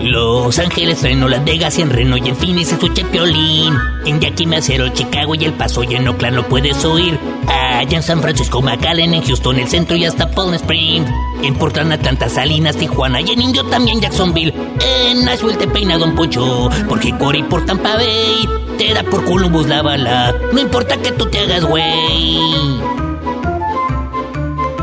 Los Ángeles, Reno, Las Vegas en Reno y en Phoenix escuché Piolín. En Yakima, Cero, Chicago y El Paso y en Oakland lo puedes oír. Allá en San Francisco, McAllen, en Houston, el centro y hasta Palm Springs. En Portland, Atlanta, Salinas, Tijuana y en Indio también Jacksonville. En Nashville te peina Don Poncho, porque Cory por Tampa Bay te da por Columbus la bala. No importa que tú te hagas güey.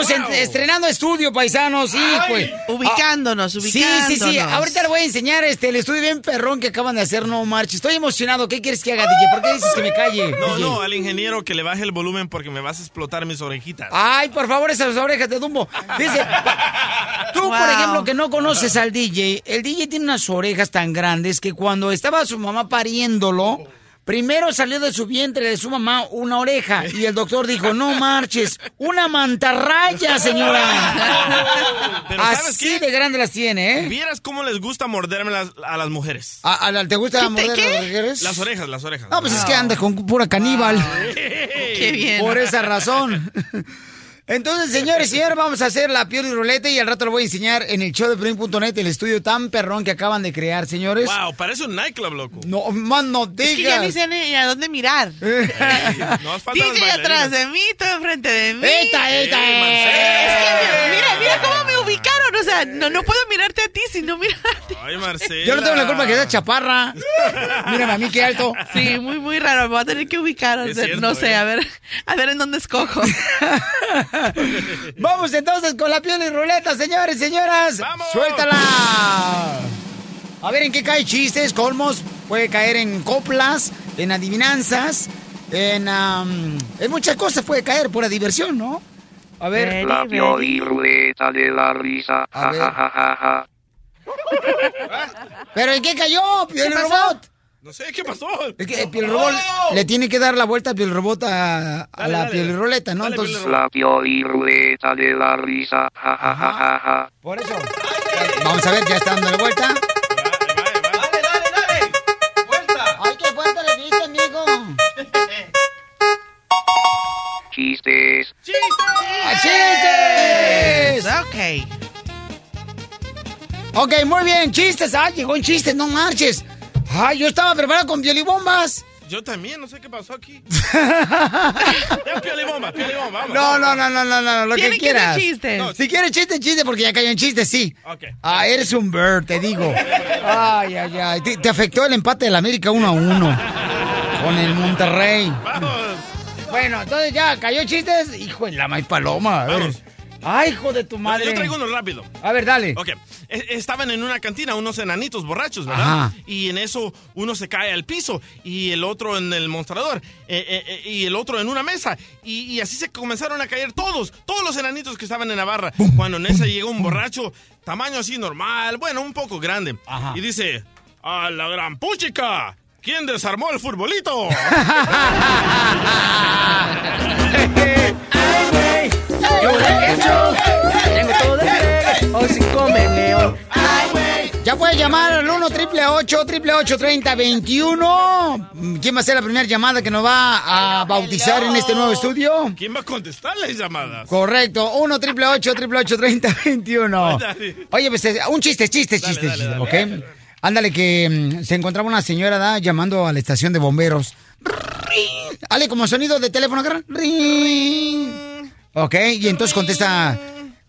Estamos en- estrenando estudio, paisanos. Sí, pues. Ubicándonos, Sí, sí, sí. ubicándonos. Ahorita le voy a enseñar este, el estudio bien perrón que acaban de hacer, no marches. Estoy emocionado. ¿Qué quieres que haga, DJ? ¿Por qué dices que me calle? No, DJ? no, al ingeniero que le baje el volumen porque me vas a explotar mis orejitas. Ay, por favor, esas orejas de Dumbo. Dice, tú, por ejemplo, que no conoces al DJ, el DJ tiene unas orejas tan grandes que cuando estaba su mamá pariéndolo, primero salió de su vientre de su mamá una oreja y el doctor dijo, no marches, una mantarraya, señora. Pero ¿sabes Así qué? de grande las tiene, ¿eh? Vieras cómo les gusta morderme las- a las mujeres. ¿A- a la- ¿Te gusta ¿Qué te- morder qué? las orejas? Las orejas, las orejas. No, pues es que andas con pura caníbal. Qué bien. Por esa razón. Entonces, señores y señores, vamos a hacer la piel y ruleta y al rato lo voy a enseñar en el show de Plin.net, el estudio tan perrón que acaban de crear, señores. Wow, parece un nightclub, loco. No, man, no Es que ya ni digas. sé ni a dónde mirar. No faltan las DJ atrás de mí, todo enfrente de mí. ¡Esta, esta! Es que, mira, mira cómo me ubicaron. O sea, no, no puedo mirarte a ti, sino mirarte. Ay, Marcela. Yo no tengo la culpa que sea chaparra. Mírame a mí qué alto. Sí, muy, muy raro. Me voy a tener que ubicar. Es o sea, cierto, no sé, ¿eh? a ver, a ver en dónde escojo. Vamos entonces con la piel y ruleta, señores y señoras. ¡Vamos! ¡Suéltala! A ver en qué cae chistes, colmos. Puede caer en coplas, en adivinanzas, en, am, en muchas cosas puede caer por la diversión, ¿no? A ver. La ruleta de la risa. A ver. Ja, ja, ja, ja. ¿Pero en qué cayó, Piel pasó? Robot? No sé, ¿qué pasó? Es que el Piel Robot le tiene que dar la vuelta a Piel Robot a, a Dale, la dale. Piel Ruleta, ¿no? Dale, Entonces, Piel La ruleta de la risa. Ja, ja, ja, ja, ja. por eso. Vamos a ver, ya está dando la vuelta. Dale, dale, dale. Ay, qué fuerte le diste, amigo. Chistes. ¡A chistes! ok. Ok, muy bien, chistes. Ah, llegó en chistes, no marches. Ay, yo estaba preparado con violibombas. Yo también, no sé qué pasó aquí. ya, piolibomba, piolibomba, vamos. No, no, no, no, no, no, lo que quieras. chistes. No, Si quieres chiste, chiste, porque ya cayó en chiste, sí. Ok. Ah, eres un bird, te digo. Ay, ay, ay. Te, te afectó el empate del América 1 a 1 con el Monterrey. Vamos. Bueno, entonces ya cayó chistes. Hijo de la maíz paloma. A ver. Vamos. Ay, hijo de tu madre. Yo traigo uno rápido. A ver, dale. Ok, e- estaban en una cantina unos enanitos borrachos, ¿verdad? Ajá. Y en eso uno se cae al piso y el otro en el mostrador eh, eh, eh, y el otro en una mesa. Y, y así se comenzaron a caer todos, todos los enanitos que estaban en la barra. Cuando en esa llegó un borracho, tamaño así normal, bueno, un poco grande. Ajá. Y dice, a la gran puchica, ¿quién desarmó el futbolito? Ya puedes llamar al 1 triple 8 triple 8 30 21. ¿Quién va a ser la primera llamada que nos va a bautizar en este nuevo estudio? ¿Quién va a contestar las llamadas? Correcto, 1 triple 8 triple 8 30 21. Dale. Oye, pues eh, un chiste, chiste, Dale, chiste, dale, chiste, dale. ¿ok? Ándale, que mm, se encontraba una señora ¿da? llamando a la estación de bomberos. Ring. Ale, como sonido de teléfono. Ring. Ok, y entonces contesta.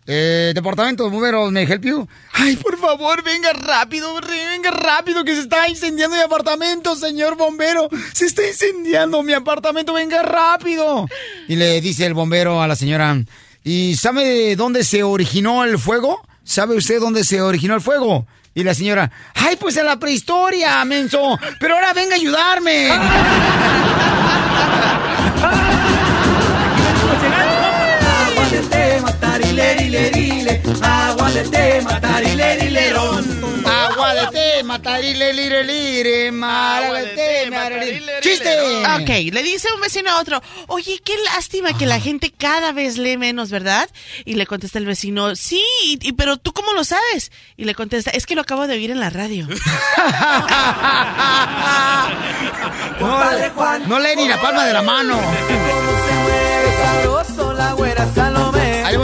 Eh, departamento de bomberos, ¿me help you? Ay, por favor, venga rápido, venga rápido, que se está incendiando mi apartamento, señor bombero. Se está incendiando mi apartamento, venga rápido. Y le dice el bombero a la señora, ¿y sabe dónde se originó el fuego? ¿Sabe usted dónde se originó el fuego? Y la señora, ay, pues en la prehistoria, menso. Pero ahora venga a ayudarme. matarilerile, agua de té, matarilerirón. Agua de té, matarile, lire, lire, agua de té, matarile. ¡Chiste! Ok, le dice un vecino a otro, oye, qué lástima que la gente cada vez lee menos, ¿verdad? Y le contesta el vecino, sí, y, y- pero ¿tú cómo lo sabes? Y le contesta, es que lo acabo de oír en la radio. Juan, No lee ni la palma de la mano.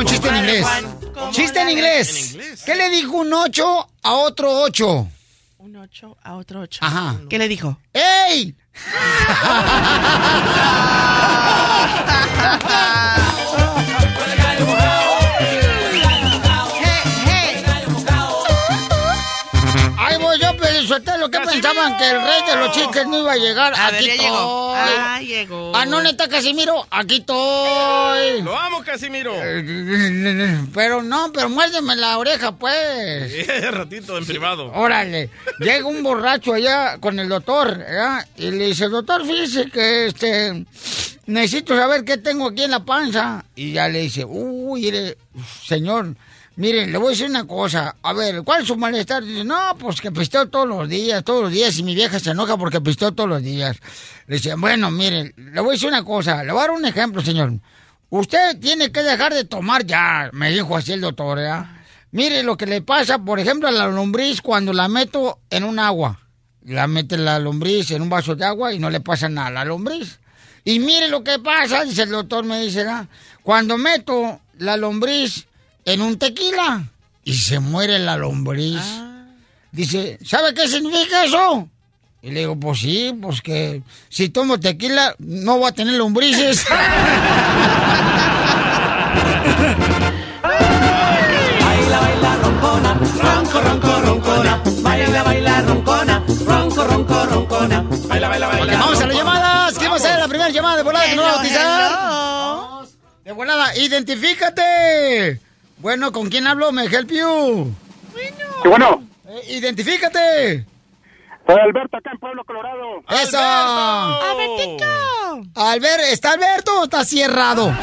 Un chiste en inglés. Juan, ¿cómo Chiste en inglés. ¿Qué le dijo un 8 a otro 8? Un ocho a otro ocho. Ajá. ¿Qué le dijo? ¡Ey! Pelizotelo. ¿Qué pensaban que el rey de los chistes no iba a llegar? A Aquí ver, ya estoy. llegó. Ah, llegó. Ah, no, neta, Casimiro. Aquí estoy. Lo amo, Casimiro. Pero no, pero muérdeme la oreja, pues. Ratito en privado. Órale, llega un borracho allá con el doctor, ¿verdad? Y le dice, doctor, fíjese que este necesito saber qué tengo aquí en la panza. Y ya le dice, uy, señor, mire, le voy a decir una cosa. A ver, ¿cuál es su malestar? Dice, no, pues que pisteo todos los días, todos los días, y mi vieja se enoja porque pisteo todos los días. Le dice, bueno, mire, le voy a decir una cosa, le voy a dar un ejemplo, señor. Usted tiene que dejar de tomar ya, me dijo así el doctor, ¿verdad? Mire lo que le pasa, por ejemplo, a la lombriz cuando la meto en un agua. La mete la lombriz en un vaso de agua y no le pasa nada a la lombriz. Y mire lo que pasa, dice el doctor, me dice, ¿verdad? cuando meto la lombriz en un tequila y se muere la lombriz. Dice, ¿sabe qué significa eso? Y le digo, pues sí, pues que si tomo tequila no voy a tener lombrices. Baila, baila, roncona, ronco, ronco, roncona. Baila, baila, roncona, ronco, ronco, roncona. Baila, baila, baila. vamos a las llamadas. ¿Quién va a ser la primera llamada de volada que nos va a bautizar? hello. De volada, identifícate. Bueno, ¿con quién hablo? ¿Me help you? Sí, bueno, Eh, identifícate. soy Alberto acá en Pueblo Colorado. Eso. ¡Albertico! Albert, ¿está Alberto o está cerrado?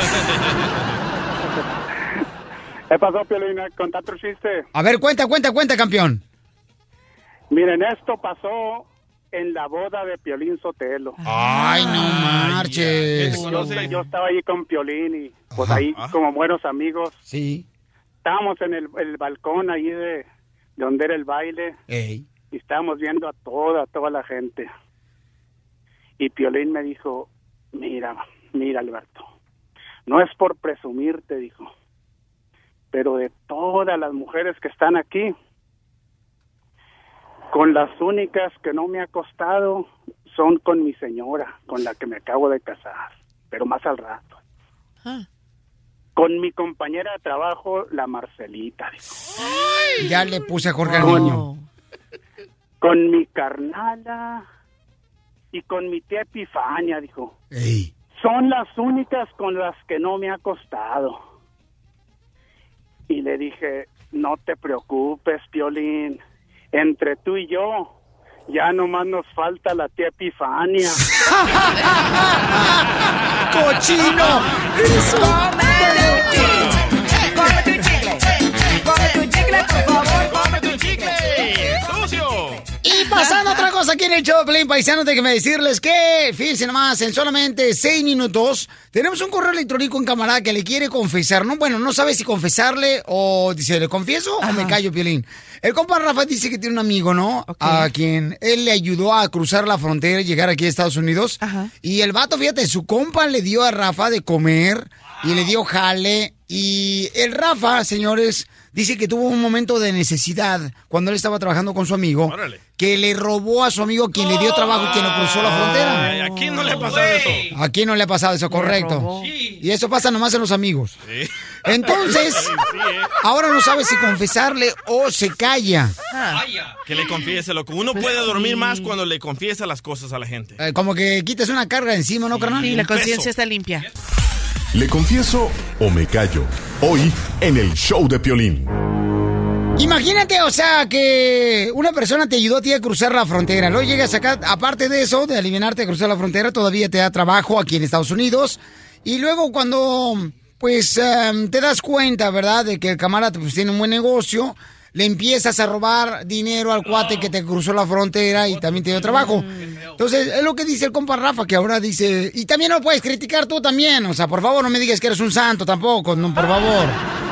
¿Qué pasó, Piolina? Con otro chiste. A ver, cuenta, cuenta, cuenta, campeón. Miren, esto pasó en la boda de Piolín Sotelo. Ay, no marches. ¿Quién te Yo, estaba allí con Piolín y pues Ajá, ahí ajá. como buenos amigos. Sí. Estábamos en el, el balcón allí de, de donde era el baile Ey. y estábamos viendo a toda, toda la gente. Y Piolín me dijo, mira, mira Alberto, no es por presumirte, dijo, pero de todas las mujeres que están aquí, con las únicas que no me ha costado son con mi señora, con la que me acabo de casar, pero más al rato. Ah. Con mi compañera de trabajo, la Marcelita, dijo. Ya le puse a Jorge al niño. con mi carnala y con mi tía Epifania, dijo. Ey. Son las únicas con las que no me ha costado. Y le dije, no te preocupes, Piolín. Entre tú y yo, ya nomás nos falta la tía Epifania. ¡Cochino! Pasando otra cosa aquí en el show Pelín Paisano, déjenme decirles que, fíjense nomás, en solamente seis minutos tenemos un correo electrónico en camarada que le quiere confesar, ¿no? Bueno, no sabe si confesarle o dice, ¿le confieso o me callo, Piolín? El compa Rafa dice que tiene un amigo, ¿no? A quien él le ayudó a cruzar la frontera y llegar aquí a Estados Unidos. Y el vato, fíjate, su compa le dio a Rafa de comer y le dio jale. Y el Rafa, señores, dice que tuvo un momento de necesidad cuando él estaba trabajando con su amigo. Que le robó a su amigo quien le dio trabajo y quien lo cruzó la frontera. Ay, ¿A quién no le ha pasado eso? ¿A quién no le ha pasado eso? Correcto. Y eso pasa nomás en los amigos. Sí. Entonces, ¿eh? ahora no sabe si confesarle o se calla. Que le confiese, loco. Uno puede dormir más cuando le confiesa las cosas a la gente. Eh, como que quites una carga encima, ¿no, carnal? Sí, la conciencia está limpia. ¿Le confieso o me callo? Hoy en el show de Piolín. Imagínate, o sea, que una persona te ayudó a ti a cruzar la frontera. Luego llegas acá, aparte de eso, de aliviarte a cruzar la frontera, todavía te da trabajo aquí en Estados Unidos. Y luego cuando, pues, em, te das cuenta, ¿verdad?, de que el camarada pues, tiene un buen negocio, le empiezas a robar dinero al cuate que te cruzó la frontera y también te dio trabajo. Entonces, es lo que dice el compa Rafa, que ahora dice, y también lo puedes criticar tú también, o sea, por favor, no me digas que eres un santo tampoco, por favor.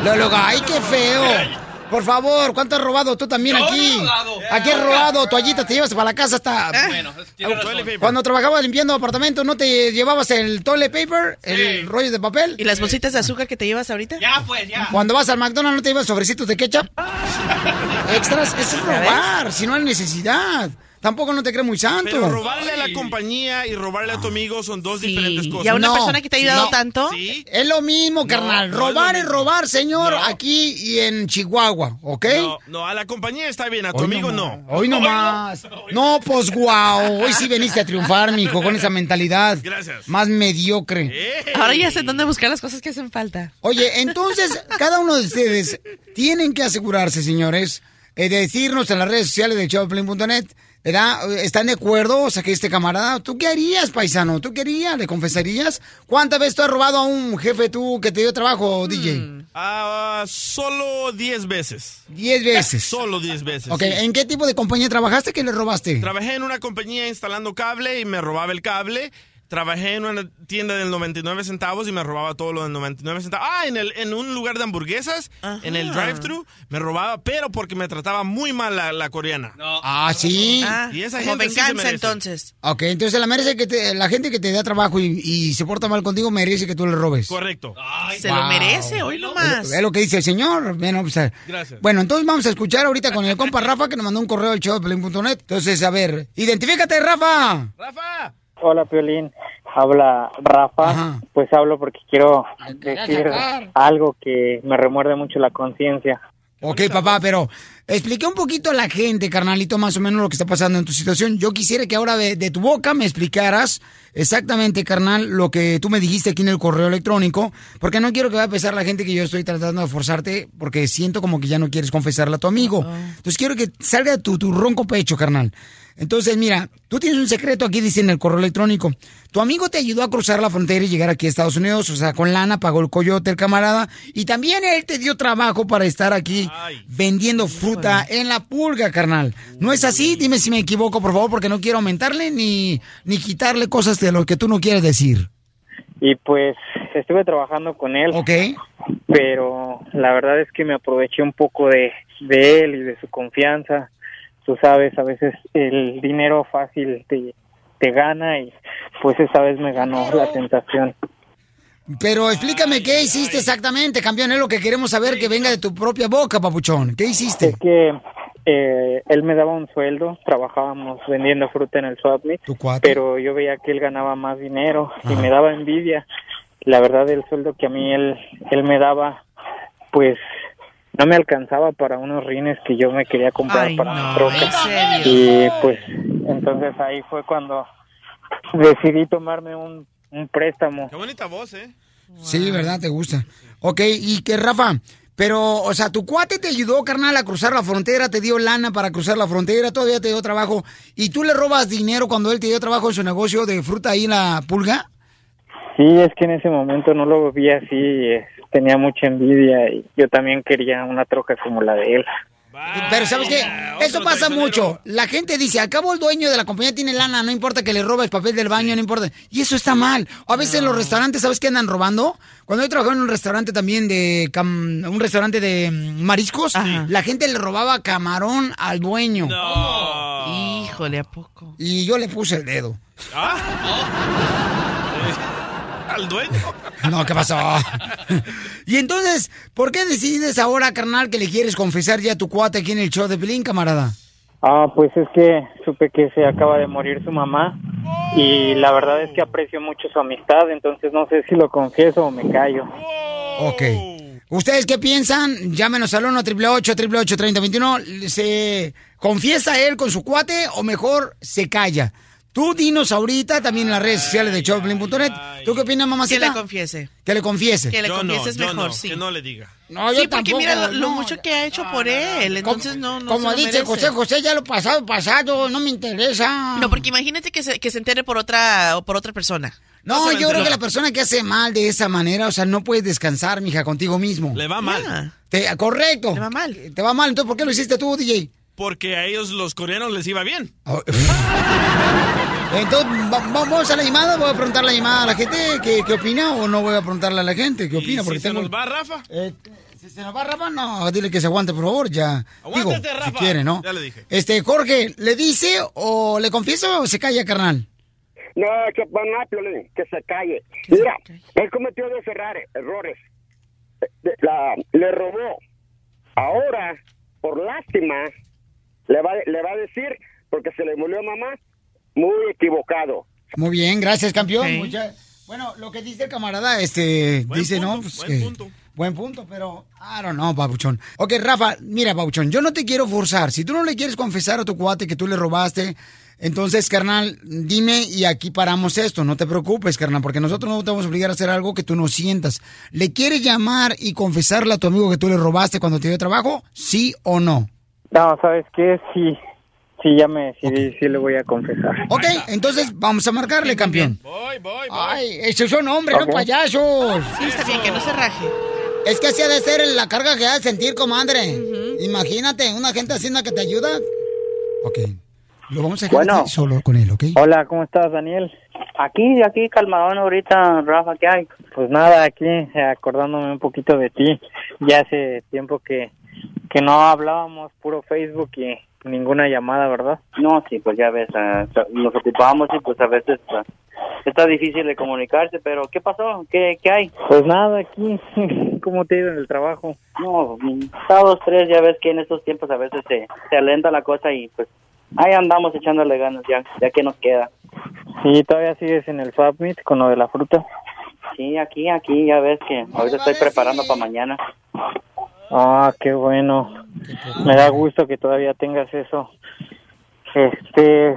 Luego, ay, qué feo. Por favor, ¿cuánto has robado tú también Yo he aquí? robado. Aquí has robado toallitas, te llevas para la casa hasta... Bueno, tiene razón. Cuando trabajabas limpiando apartamentos, ¿no te llevabas el toilet paper, el rollo de papel? ¿Y las bolsitas de azúcar que te llevas ahorita? Ya, pues, ya. Cuando vas al McDonald's, ¿no te llevas sobrecitos de ketchup? Extras, eso es robar, si no hay necesidad. Tampoco no te crees muy santo. Pero robarle a la compañía y robarle a tu amigo son dos diferentes cosas. Y a una persona que te ha ayudado no. tanto. Es lo mismo, carnal. no robar es robar, señor, No. aquí y en Chihuahua, ¿ok? No, no, a la compañía está bien, a tu Hoy amigo no. Hoy nomás. No, pues guau. Hoy sí veniste a triunfar, mijo, con esa mentalidad. Gracias. Más mediocre. Ahora ya sé dónde buscar las cosas que hacen falta. Oye, entonces, cada uno de ustedes tienen que asegurarse, señores, eh, de decirnos en las redes sociales de showplane.net. ¿Están de acuerdo? O sea, que este camarada, ¿tú qué harías, paisano? ¿Tú qué harías? ¿Le confesarías? ¿Cuántas veces tú has robado a un jefe tú que te dio trabajo, DJ? Ah, solo 10 veces. 10 veces. Solo 10 veces. Ok, sí. ¿en qué tipo de compañía trabajaste que le robaste? Trabajé en una compañía instalando cable y me robaba el cable. Trabajé en una tienda del 99 centavos y me robaba todo lo del 99 centavos. Ah, en, el, en un lugar de hamburguesas, en el drive-thru, me robaba, pero porque me trataba muy mal la, la coreana. Ah, sí. Ah, Y esa como gente sí se venganza merece. entonces. Ok, entonces la, merece que te- la gente que te da trabajo y, y se porta mal contigo merece que tú le robes. Correcto. Se lo merece, hoy nomás. Es lo que dice el señor. Bueno, pues, Gracias. bueno, entonces vamos a escuchar ahorita con el compa Rafa que nos mandó un correo al show de Pelín.net. Entonces, a ver, identifícate, Rafa. ¡Rafa! Hola, Piolín. Habla Rafa. Pues hablo porque quiero decir algo que me remuerde mucho la conciencia. Ok, papá, pero expliqué un poquito a la gente, carnalito, más o menos lo que está pasando en tu situación. Yo quisiera que ahora de, de tu boca me explicaras exactamente, carnal, lo que tú me dijiste aquí en el correo electrónico, porque no quiero que vaya a pensar la gente que yo estoy tratando de forzarte, porque siento como que ya no quieres confesarle a tu amigo. Entonces quiero que salga de tu, tu ronco pecho, carnal. Entonces, mira, tú tienes un secreto aquí, dice en el correo electrónico. Tu amigo te ayudó a cruzar la frontera y llegar aquí a Estados Unidos, o sea, con lana, pagó el coyote, el camarada, y también él te dio trabajo para estar aquí vendiendo fruta en la pulga, carnal. ¿No es así? Dime si me equivoco, por favor, porque no quiero aumentarle ni, ni quitarle cosas de lo que tú no quieres decir. Y pues estuve trabajando con él. Ok. Pero la verdad es que me aproveché un poco de, de él y de su confianza. Tú sabes, a veces el dinero fácil te, te gana y pues esa vez me ganó la tentación. Pero explícame qué hiciste exactamente, campeón. Es lo que queremos saber que venga de tu propia boca, papuchón. ¿Qué hiciste? Es que eh, él me daba un sueldo, trabajábamos vendiendo fruta en el Swapmeet, pero yo veía que él ganaba más dinero y me daba envidia. La verdad, el sueldo que a mí él, él me daba, pues no me alcanzaba para unos rines que yo me quería comprar Ay, para no, mi troca. ¿en serio? Y pues entonces ahí fue cuando decidí tomarme un, un préstamo. Qué bonita voz, ¿eh? Sí, ¿verdad? ¿Te gusta? Ok, y que Rafa, Pero, o sea, tu cuate te ayudó, carnal, a cruzar la frontera, te dio lana para cruzar la frontera, todavía te dio trabajo. ¿Y tú le robas dinero cuando él te dio trabajo en su negocio de fruta ahí en la pulga? Sí, es que en ese momento no lo vi así, tenía mucha envidia y yo también quería una troca como la de él. Pero ¿sabes qué? Eso pasa mucho. La gente dice, acabo el dueño de la compañía tiene lana, no importa que le robes papel del baño, no importa. Y eso está mal. A veces en los restaurantes, ¿sabes qué andan robando? Cuando yo trabajaba en un restaurante también de... cam- un restaurante de mm, mariscos, la gente le robaba camarón al dueño. Híjole, ¿a poco? Y yo le puse el dedo. Al dueño. No, ¿qué pasó? y entonces, ¿por qué decides ahora, carnal, que le quieres confesar ya a tu cuate aquí en el show de Pelín, camarada? Ah, pues es que supe que se acaba de morir su mamá y la verdad es que aprecio mucho su amistad, entonces no sé si lo confieso o me callo. Ok. ¿Ustedes qué piensan? Llámenos al 1 888 3021 ¿Se confiesa él con su cuate o mejor se calla? Tú dinos ahorita también en las redes sociales de showplane.net. ¿Tú qué opinas, Que mamacita? le confiese. Que le confiese. Que le Yo no, yo mejor, no, sí. Que no le diga. No, yo sí, porque tampoco, mira lo, lo no. mucho que ha hecho por él, entonces no, no Como se lo dice merece. José José, ya lo pasado, pasado, no me interesa. No, porque imagínate que se, que se entere por otra o por otra persona. No, yo creo que la persona que hace mal de esa manera, o sea, no puedes descansar, mija, contigo mismo. Le va mal. Te- correcto. Te va mal. Te va mal, entonces ¿por qué lo hiciste tú, DJ? Porque a ellos los coreanos les iba bien. Entonces, va- vamos a la llamada, voy a preguntar la llamada a la gente qué, qué opina o no voy a preguntarle a la gente qué opina. ¿Y Porque si se tengo... nos va, Rafa? Eh, si se nos va Rafa, no, dile que se aguante, por favor, ya. Digo, Aguántate, si Rafa. quiere, ¿no? Ya le dije. Este, Jorge, ¿le dice o le confieso o se calla, carnal? No, que que se calle. Mira, él cometió dos errores. errores. Eh, La- le robó. Ahora, por lástima, le va, le va a decir, porque se le murió mamá, muy equivocado. Muy bien, gracias, campeón. Mucha- Bueno, lo que dice el camarada, este, Buen dice, punto, ¿no? Pues buen que- punto. Buen punto, pero, I don't know, babuchón. Ok, Rafa, mira, babuchón, yo no te quiero forzar. Si tú no le quieres confesar a tu cuate que tú le robaste, entonces, carnal, dime y aquí paramos esto. No te preocupes, carnal, porque nosotros no te vamos a obligar a hacer algo que tú no sientas. ¿Le quieres llamar y confesarle a tu amigo que tú le robaste cuando te dio trabajo? ¿Sí o no? No, ¿sabes qué? Sí, sí, ya me decidí, sí le voy a confesar. Ok, entonces vamos a marcarle, campeón. Voy, voy, voy. Ay, esos son hombres, no Ok. payasos. Sí, está bien, que no se raje. Es que así ha de ser la carga que ha de sentir, comadre. Imagínate, una gente hacienda que te ayuda. Ok. Lo vamos a dejar Bueno. solo con él, ¿ok? Hola, ¿cómo estás, Daniel? Aquí, aquí, calmadón ahorita, Rafa, ¿qué hay? Pues nada, aquí eh, acordándome un poquito de ti. Ya hace tiempo que, que no hablábamos, puro Facebook y ninguna llamada, ¿verdad? No, sí, pues ya ves, ah, nos ocupamos y pues a veces ah, está difícil de comunicarse, pero ¿qué pasó? ¿Qué, qué hay? Pues nada, aquí, ¿cómo te ha ido en el trabajo? No, mm, sábados tres, ya ves que en estos tiempos a veces se, se alenta la cosa y pues ahí andamos echándole ganas ya, ya que nos queda. Sí, todavía sigues en el Meet con lo de la fruta. Sí, aquí, aquí, ya ves que ahorita estoy preparando para mañana. Ah, qué bueno. Me da gusto que todavía tengas eso. Este,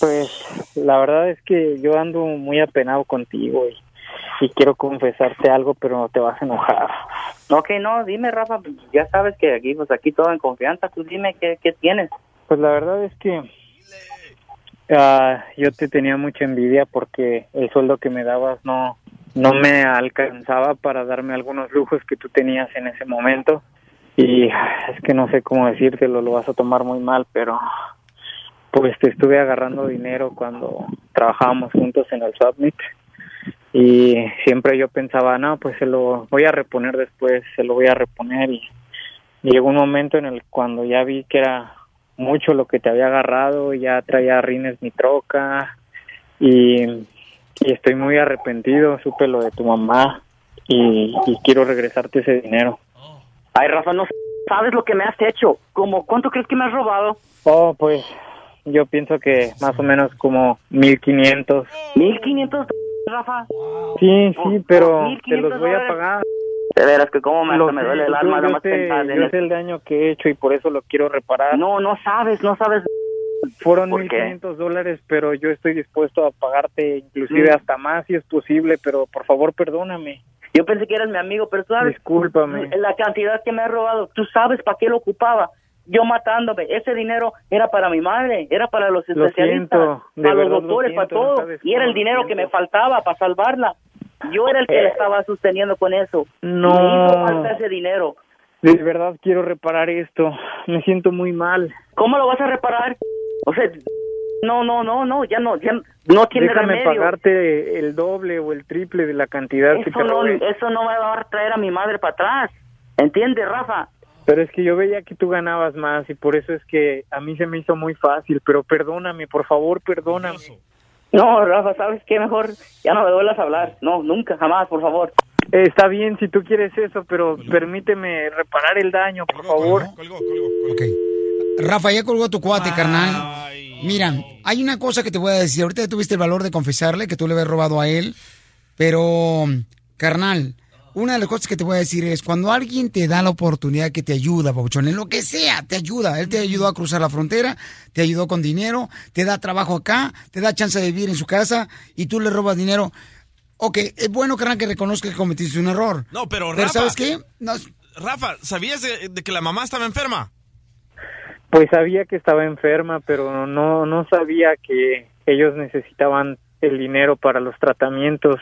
pues la verdad es que yo ando muy apenado contigo y, y quiero confesarte algo, pero te vas a enojar. Ok, no, dime, Rafa, ya sabes que aquí, pues aquí todo en confianza, tú dime qué, qué tienes. Pues la verdad es que ah, yo te tenía mucha envidia porque el sueldo que me dabas no no me alcanzaba para darme algunos lujos que tú tenías en ese momento. Y es que no sé cómo decírtelo, lo vas a tomar muy mal, pero pues te estuve agarrando dinero cuando trabajábamos juntos en el Submit. Y siempre yo pensaba, no, pues se lo voy a reponer después, se lo voy a reponer y llegó un momento en el cuando ya vi que era mucho lo que te había agarrado, ya traía rines mi troca. Y, y estoy muy arrepentido, supe lo de tu mamá y, y quiero regresarte ese dinero. Ay, Rafa, no sabes lo que me has hecho. ¿Cómo, ¿Cuánto crees que me has robado? Oh, pues yo pienso que más o menos como 1500. ¿1500, Rafa? Sí, sí, pero te 1500 los voy a pagar. De veras que cómo me, me duele el yo- alma yo nomás sé- yo sé el daño que he hecho y por eso lo quiero reparar. No, no sabes, no sabes. Fueron ¿Por qué? 1500 dólares, pero yo estoy dispuesto a pagarte inclusive Mm. hasta más si es posible, pero por favor perdóname. Yo pensé que eras mi amigo, pero tú sabes Discúlpame. la cantidad que me has robado. Tú sabes para qué lo ocupaba. Yo matándome. Ese dinero era para mi madre, era para los Lo especialistas, siento, para los lo doctores, para no todo. Y era el dinero que me faltaba para salvarla. Yo era el que Eh. la estaba sosteniendo con eso. No. Me hizo falta ese dinero. De verdad quiero reparar esto. Me siento muy mal. ¿Cómo lo vas a reparar? O sea, no, no, no, no, ya no, ya no tiene Déjame remedio. pagarte el doble o el triple de la cantidad que Eso te no, robé. eso no me va a traer a mi madre para atrás. ¿Entiendes, Rafa? Pero es que yo veía que tú ganabas más y por eso es que a mí se me hizo muy fácil. Pero perdóname, por favor, perdóname. No, Rafa, ¿sabes qué? Mejor ya no me vuelvas a hablar. No, nunca, jamás, por favor. Eh, está bien si tú quieres eso, pero permíteme reparar el daño, por favor. Ok. Rafa, ya colgó tu cuate, carnal. Mira, hay una cosa que te voy a decir. Ahorita tuviste el valor de confesarle que tú le habías robado a él. Pero, carnal, una de las cosas que te voy a decir es, cuando alguien te da la oportunidad que te ayuda, Pabuchón, en lo que sea, te ayuda. Él te ayudó a cruzar la frontera, te ayudó con dinero, te da trabajo acá, te da chance de vivir en su casa y tú le robas dinero. Ok, es bueno, carnal, que reconozca que cometiste un error. No, pero Pero Rafa. ¿sabes qué? No, Rafa, ¿sabías de, de que la mamá estaba enferma? Pues sabía que estaba enferma, pero no no sabía que ellos necesitaban el dinero para los tratamientos.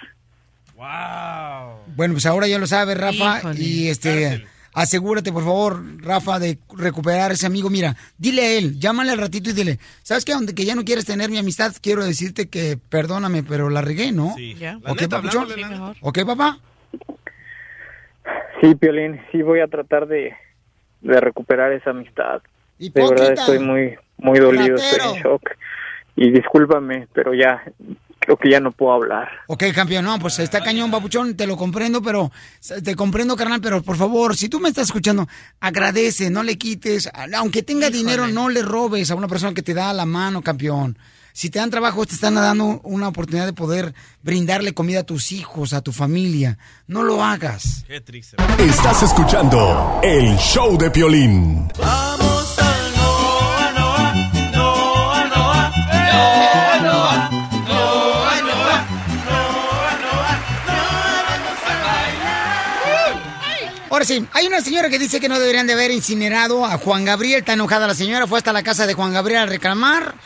Bueno, pues ahora ya lo sabes, Rafa, Híjole. y este asegúrate, por favor, Rafa, de recuperar a ese amigo. Mira, dile a él, llámale al ratito y dile, ¿sabes qué? Aunque ya no quieres tener mi amistad, quiero decirte que perdóname, pero la regué, ¿no? Sí. ¿Ok, neta, papuchón? neta. ¿Ok, papá? Sí, Piolín, sí voy a tratar de, de recuperar esa amistad. De verdad estoy muy muy dolido, estoy en shock. Y discúlpame, pero ya creo que ya no puedo hablar. Ok, campeón, no, pues está cañón, papuchón, te lo comprendo, pero te comprendo, carnal, pero por favor, si tú me estás escuchando, agradece, no le quites, aunque tenga dinero, no le robes a una persona que te da la mano, campeón. Si te dan trabajo, te están dando una oportunidad de poder brindarle comida a tus hijos, a tu familia. No lo hagas. Qué triste. Estás escuchando el show de Piolín. Vamos Ahora sí, hay una señora que dice que no deberían de haber incinerado a Juan Gabriel. Está enojada la señora, fue hasta la casa de Juan Gabriel a reclamar.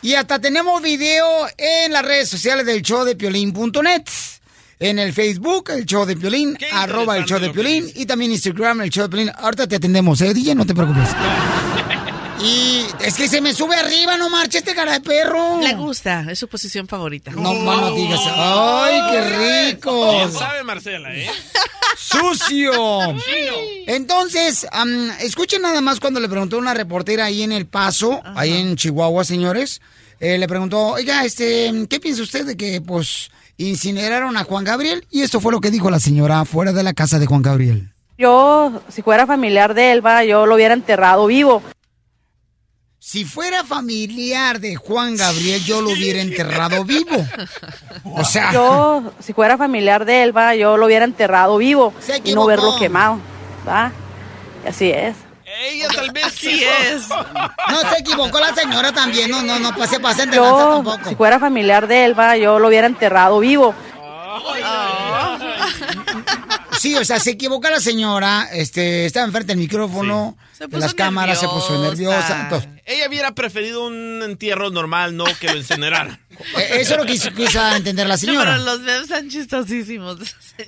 Y hasta tenemos video en las redes sociales del show de Piolín.net. En el Facebook, el show de Piolín, arroba el show de Piolín. Y también Instagram, el show de Piolín. Ahorita te atendemos, ¿eh, DJ? No te preocupes. Y es que se me sube arriba, no marche este cara de perro. Le gusta, es su posición favorita. No, no digas. ¡Ay, qué rico! Bien sabe Marcela, ¿eh? ¡Sucio! Entonces, am, escuchen nada más cuando le preguntó una reportera ahí en El Paso, ahí en Chihuahua, señores. Eh, le preguntó, oiga, este, ¿qué piensa usted de que, pues, incineraron a Juan Gabriel? Y esto fue lo que dijo la señora fuera de la casa de Juan Gabriel. Yo, si fuera familiar de él, va, yo lo hubiera enterrado vivo. Si fuera familiar de Juan Gabriel, yo lo hubiera enterrado vivo. O sea... Yo, si fuera familiar de él, va, yo lo hubiera enterrado vivo Se y no verlo quemado, va. Y así es. Ella tal vez Así quiso. es. No se equivocó la señora también, no, no, no pase, pasen de Yo, tampoco. si fuera familiar de él, va, yo lo hubiera enterrado vivo. Sí, o sea, se equivoca la señora, este, estaba enfrente del micrófono, Se de puso las cámaras, se puso nerviosa. nerviosa. entonces, Ella hubiera preferido un entierro normal, no que lo incineraran. eh, eso es lo que quiso, quiso entender la No, señora. pero los memes están chistosísimos.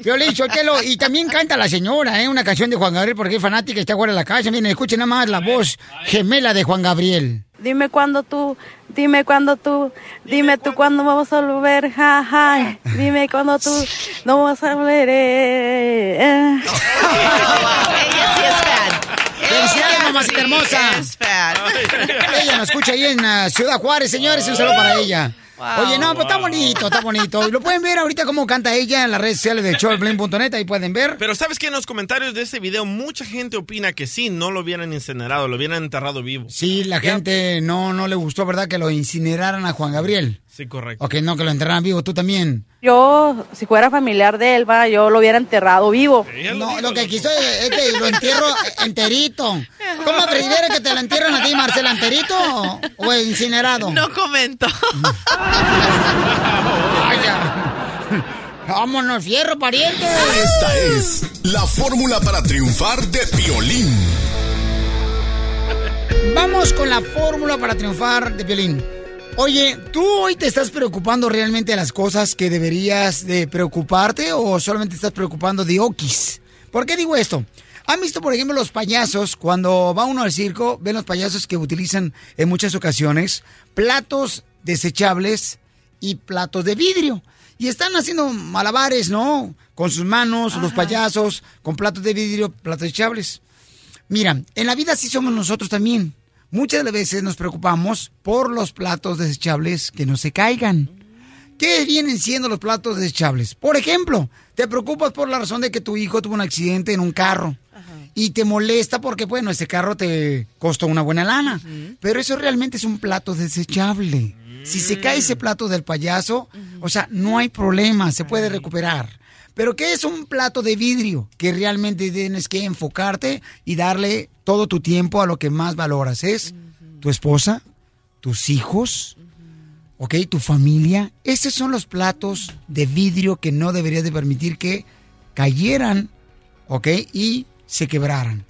Violín, Sotelo, y también canta la señora, ¿eh? Una canción de Juan Gabriel, porque es fanática y está fuera de la casa. Miren, escuchen nada más la voz gemela de Juan Gabriel. Dime cuándo tú, dime cuándo tú, dime tú cuándo vamos a volver, ja, ja. Dime cuándo tú, no vamos a volver. eh, eh. Ella sí es fan. ¡Felicidades, mamacita sí hermosa! Es. Ella nos escucha ahí en ah, Ciudad Juárez, señores, un saludo para ella. Wow. Oye, no, pues está bonito, está bonito. Y lo pueden ver ahorita cómo canta ella en las redes sociales del showblame.net, ahí pueden ver. Pero ¿sabes qué? En los comentarios de este video mucha gente opina que sí, no lo hubieran incinerado, lo hubieran enterrado vivo. Sí, la gente no, no le gustó, ¿verdad? Que lo incineraran a Juan Gabriel. Sí, correcto. Ok, no, que lo enterraran vivo, tú también. Yo, si fuera familiar de él, va, yo lo hubiera enterrado vivo. No, lo que quiso es que lo entierro enterito. ¿Cómo prefieres que te lo entierren a ti, Marcela, enterito o, o incinerado? No comento. Vámonos, fierro, pariente. Esta es la fórmula para triunfar de violín. Vamos con la fórmula para triunfar de violín. Oye, ¿tú hoy te estás preocupando realmente de las cosas que deberías de preocuparte o solamente estás preocupando de okis? ¿Por qué digo esto? ¿Han visto, por ejemplo, los payasos? Cuando va uno al circo, ven los payasos que utilizan en muchas ocasiones platos desechables y platos de vidrio. Y están haciendo malabares, ¿no? Con sus manos, los payasos, con platos de vidrio, platos desechables. Mira, en la vida sí somos nosotros también. Muchas veces nos preocupamos por los platos desechables que no se caigan. ¿Qué vienen siendo los platos desechables? Por ejemplo, te preocupas por la razón de que tu hijo tuvo un accidente en un carro y te molesta porque, bueno, ese carro te costó una buena lana. Pero eso realmente es un plato desechable. Si se cae ese plato del payaso, o sea, no hay problema, se puede recuperar. Pero ¿qué es un plato de vidrio? Que realmente tienes que enfocarte y darle todo tu tiempo a lo que más valoras. Es tu esposa, tus hijos, ¿ok? Tu familia. Esos son los platos de vidrio que no deberías de permitir que cayeran, ¿ok? Y se quebraran.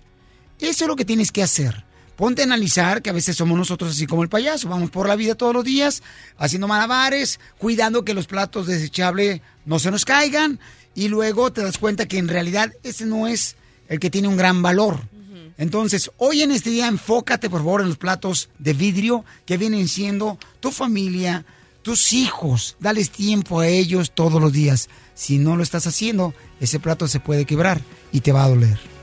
Eso es lo que tienes que hacer. Ponte a analizar que a veces somos nosotros así como el payaso. Vamos por la vida todos los días haciendo malabares, cuidando que los platos desechables no se nos caigan y luego te das cuenta que en realidad ese no es el que tiene un gran valor. Entonces, hoy en este día enfócate por favor en los platos de vidrio que vienen siendo tu familia, tus hijos. Dales tiempo a ellos todos los días. Si no lo estás haciendo, ese plato se puede quebrar y te va a doler.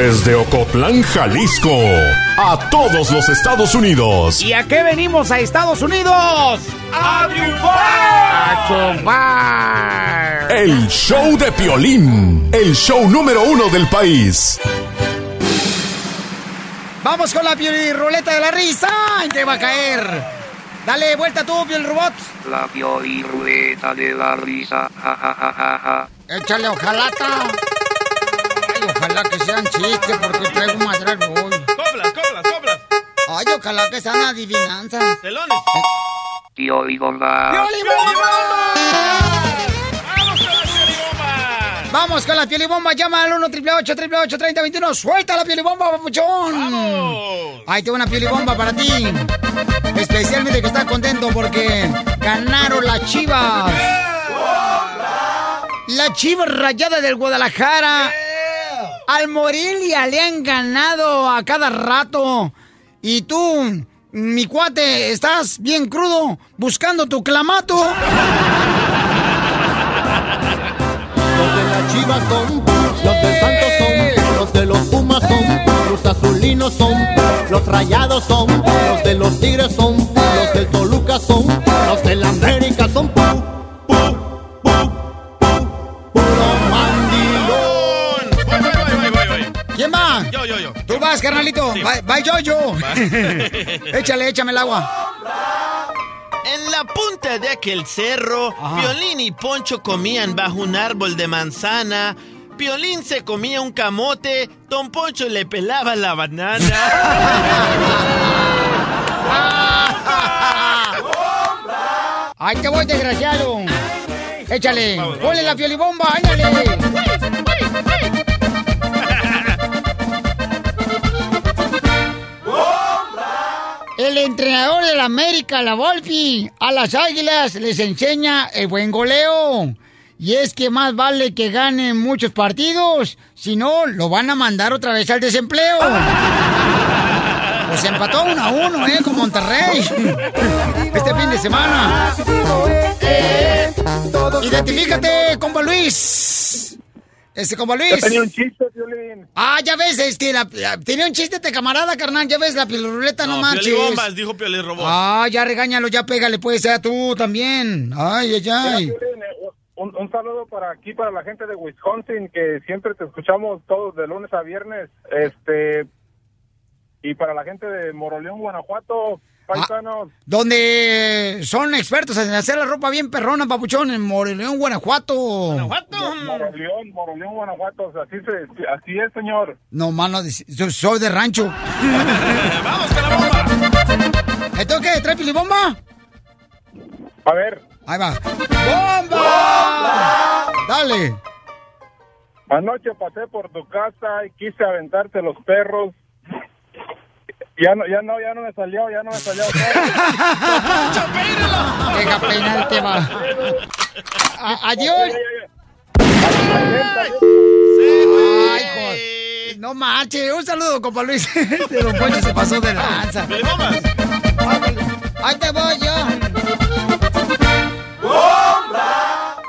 Desde Ocotlán, Jalisco, a todos los Estados Unidos. ¿Y a qué venimos a Estados Unidos? ¡A triunfar! ¡A chupar! El show de Piolín, el show número uno del país. Vamos con la ruleta de la risa. ¿En qué va a caer? Dale vuelta tú, piel robot. La ruleta de la risa. Ja, ja, ja, ja, ja. Échale ojalata. Ojalá que sean chistes porque traigo un madral hoy. Coblas, coblas, coblas. Ay, ojalá que sean adivinanzas. Telones. Tío y bomba. Vamos con la piolibomba. Llama al 1 888 3021 Suelta la piolibomba, papuchón. Ahí tengo una piolibomba para ti. Especialmente que estás contento porque ganaron las chivas. La chiva rayada del Guadalajara. Al Morelia le han ganado a cada rato. Y tú, mi cuate, estás bien crudo buscando tu clamato. Los de las chivas son, los del Santos son, los de los Pumas son, los azulinos son, los rayados son, los de los Tigres son, los del Toluca son, los de la vas, carnalito. Sí. Va, va yo, yo. Échale, échame el agua. En la punta de aquel cerro, Piolín y Poncho comían bajo un árbol de manzana. Piolín se comía un camote, Don Poncho le pelaba la banana. ¡Ay, te voy, desgraciado! Échale. Ponle la piolibomba, ándale. El entrenador del América, la Volpi, a las águilas les enseña el buen goleo. Y es que más vale que ganen muchos partidos, si no, lo van a mandar otra vez al desempleo. Pues empató uno a uno, ¿eh? Con Monterrey. Este fin de semana. Identifícate, compa Luis. Este, compa Luis. Yo tenía un chiste, Violín. Ah, ya ves, es que la- la- tenía un chiste este camarada, carnal. Ya ves, la piluruleta no, manches. Piolibombas, dijo Piolín Robot. Ah, ya regáñalo, ya pégale, pues, sea tú también. Ay, ay, Mira, ay. Piolín, eh, un, un saludo para aquí, para la gente de Wisconsin, que siempre te escuchamos todos de lunes a viernes. Este Y para la gente de Moroleón, Guanajuato, paisanos. Donde son expertos en hacer la ropa bien perrona, papuchón, en Moreleón, Guanajuato. Moroleón, Moroleón, Guanajuato. Así, se, así es, señor. No, mano, yo soy de rancho. ¡Vamos con la bomba! ¿Esto qué? ¿Trae pilibomba? A ver. Ahí va. ¡Bomba! Dale. Anoche pasé por tu casa y quise aventarte los perros. Ya no, ya no, ya no me salió, ya no me salió. Deja peinarte, va. A- Adiós. Ay. No manches. Un saludo, compa Luis. De Don Poncho se pasó de lanza. Ahí te voy yo.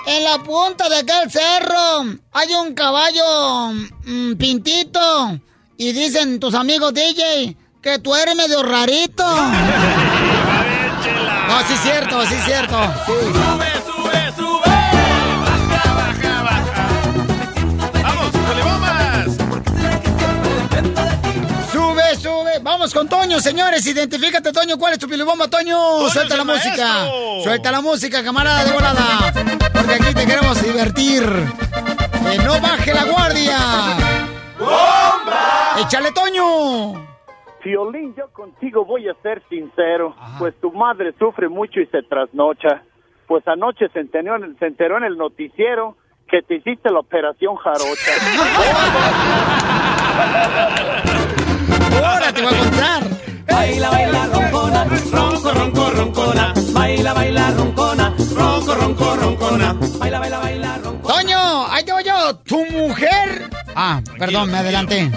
En la punta de aquel cerro hay un caballo mm, pintito. Y dicen tus amigos DJ que tú eres medio rarito. No, sí es cierto, sí es cierto. Sí. sube, sube. Baja, baja, baja. Vamos, bombas. Sube, sube. Vamos con Toño, señores. Identifícate, Toño. ¿Cuál es tu pilibomba, Toño? Suelta la música. Suelta la música, camarada de volada. Porque aquí te queremos divertir. Que no baje la guardia. ¡Bomba! ¡Échale, Toño! Violín, yo contigo voy a ser sincero, pues tu madre sufre mucho y se trasnocha. Pues anoche se enteró, en el, se enteró en el noticiero que te hiciste la operación jarocha. Ahora te voy a contar. Baila, baila, roncona, ronco, ronco, roncona. Baila, baila, roncona, ronco, ronco, roncona. Baila, baila, baila, roncona. Ahí te voy yo. Tu mujer. Ah, perdón, me adelanté.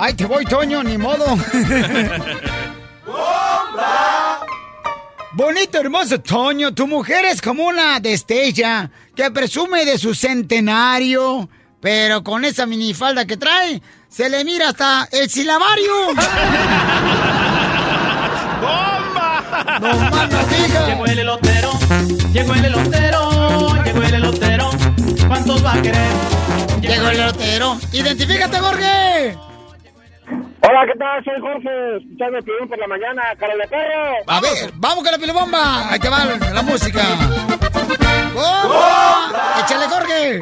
Ahí te voy, Toño, ni modo. Bonito, hermoso Toño, tu mujer es como una destella que presume de su centenario, pero con esa minifalda que trae, se le mira hasta el silabario. ¡Bomba! No más no digas. Llegó el elotero, llegó el elotero, querer? Llegó el elotero. Identifícate, Jorge. Hola, ¿qué tal? Soy Jorge, escuchando el Piolín por la mañana, cara de perro. A ver, vamos con la pilobomba. Ahí te va la música. ¡Bomba! ¡Échale, Jorge!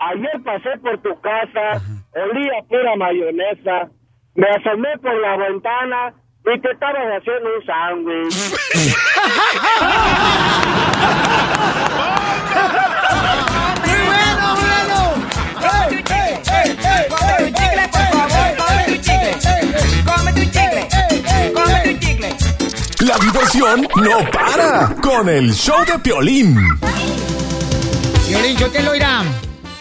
Ayer pasé por tu casa, olía pura mayonesa, me asomé por la ventana y te estabas haciendo un sándwich. La diversión no para con el show de Piolín. Violín, yo te lo irá.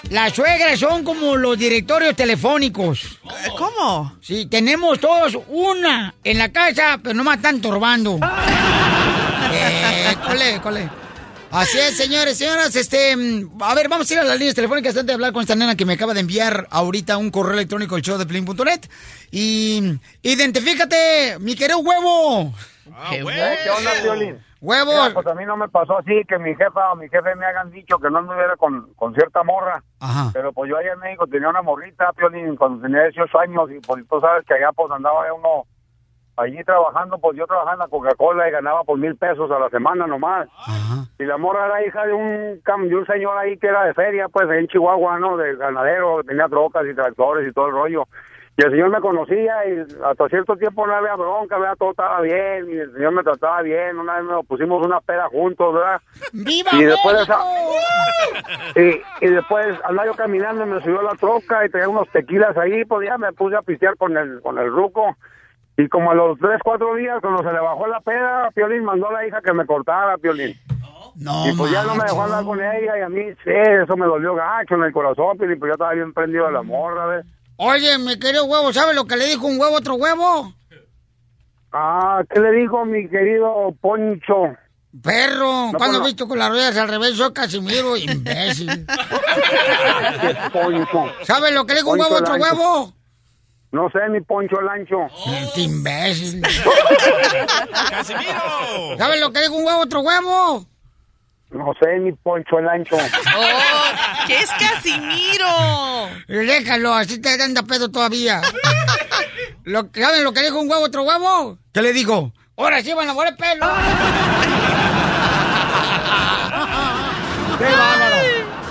Las suegras son como los directorios telefónicos. ¿Cómo? Sí, tenemos todos una en la casa, pero no me están torbando. eh, cole, cole. Así es, señores, señoras, este, mm, a ver, vamos a ir a las líneas telefónicas antes de hablar con esta nena que me acaba de enviar ahorita un correo electrónico al show de Plin.net. Y identifícate, mi querido huevo. ¿Qué onda, Violín? Huevos. Mira, pues a mí no me pasó así que mi jefa o mi jefe me hagan dicho que no anduviera con, con cierta morra. Ajá. Pero pues yo allá en México tenía una morrita, Piolín, cuando tenía 18 años y pues tú sabes que allá pues andaba uno allí trabajando, pues yo trabajaba en la Coca-Cola y ganaba por mil pesos a la semana nomás. Y la morra era hija de un, cam- de un señor ahí que era de feria, pues en Chihuahua, ¿no? De ganadero, tenía trocas y tractores y todo el rollo. Y el señor me conocía y hasta cierto tiempo no había bronca, ¿verdad? Todo estaba bien y el señor me trataba bien. Una vez nos pusimos una peda juntos, ¿verdad? ¡Viva Y después de esa- y, y después andaba yo caminando y me subió la troca y traía unos tequilas ahí, pues ya me puse a pistear con el, con el ruco. Y como a los tres, cuatro días, cuando se le bajó la peda, Piolín mandó a la hija que me cortara, Piolín. No, y pues ya no me dejó andar con ella y a mí, sí, eso me dolió gacho en el corazón, Piolín, pues yo estaba bien prendido de la morra, ¿ves? Oye, mi querido huevo, ¿sabes lo que le dijo un huevo a otro huevo? Ah, ¿qué le dijo mi querido Poncho? Perro, No, ¿cuándo pues has no. visto con las ruedas al revés? Soy Casimiro, imbécil. Poncho. ¿Sabes lo que le dijo un huevo a otro Lancho. huevo? No sé, mi Poncho el ancho. Este imbécil. ¿Sabes lo que le dijo un huevo a otro huevo? No sé, mi Poncho el ancho. Oh, ¿Qué es Casimiro? Déjalo, así te anda pedo todavía. Lo, ¿Saben lo que dijo un huevo a otro huevo? ¿Qué le dijo? Ahora sí van a mover pelo. Qué bárbaro.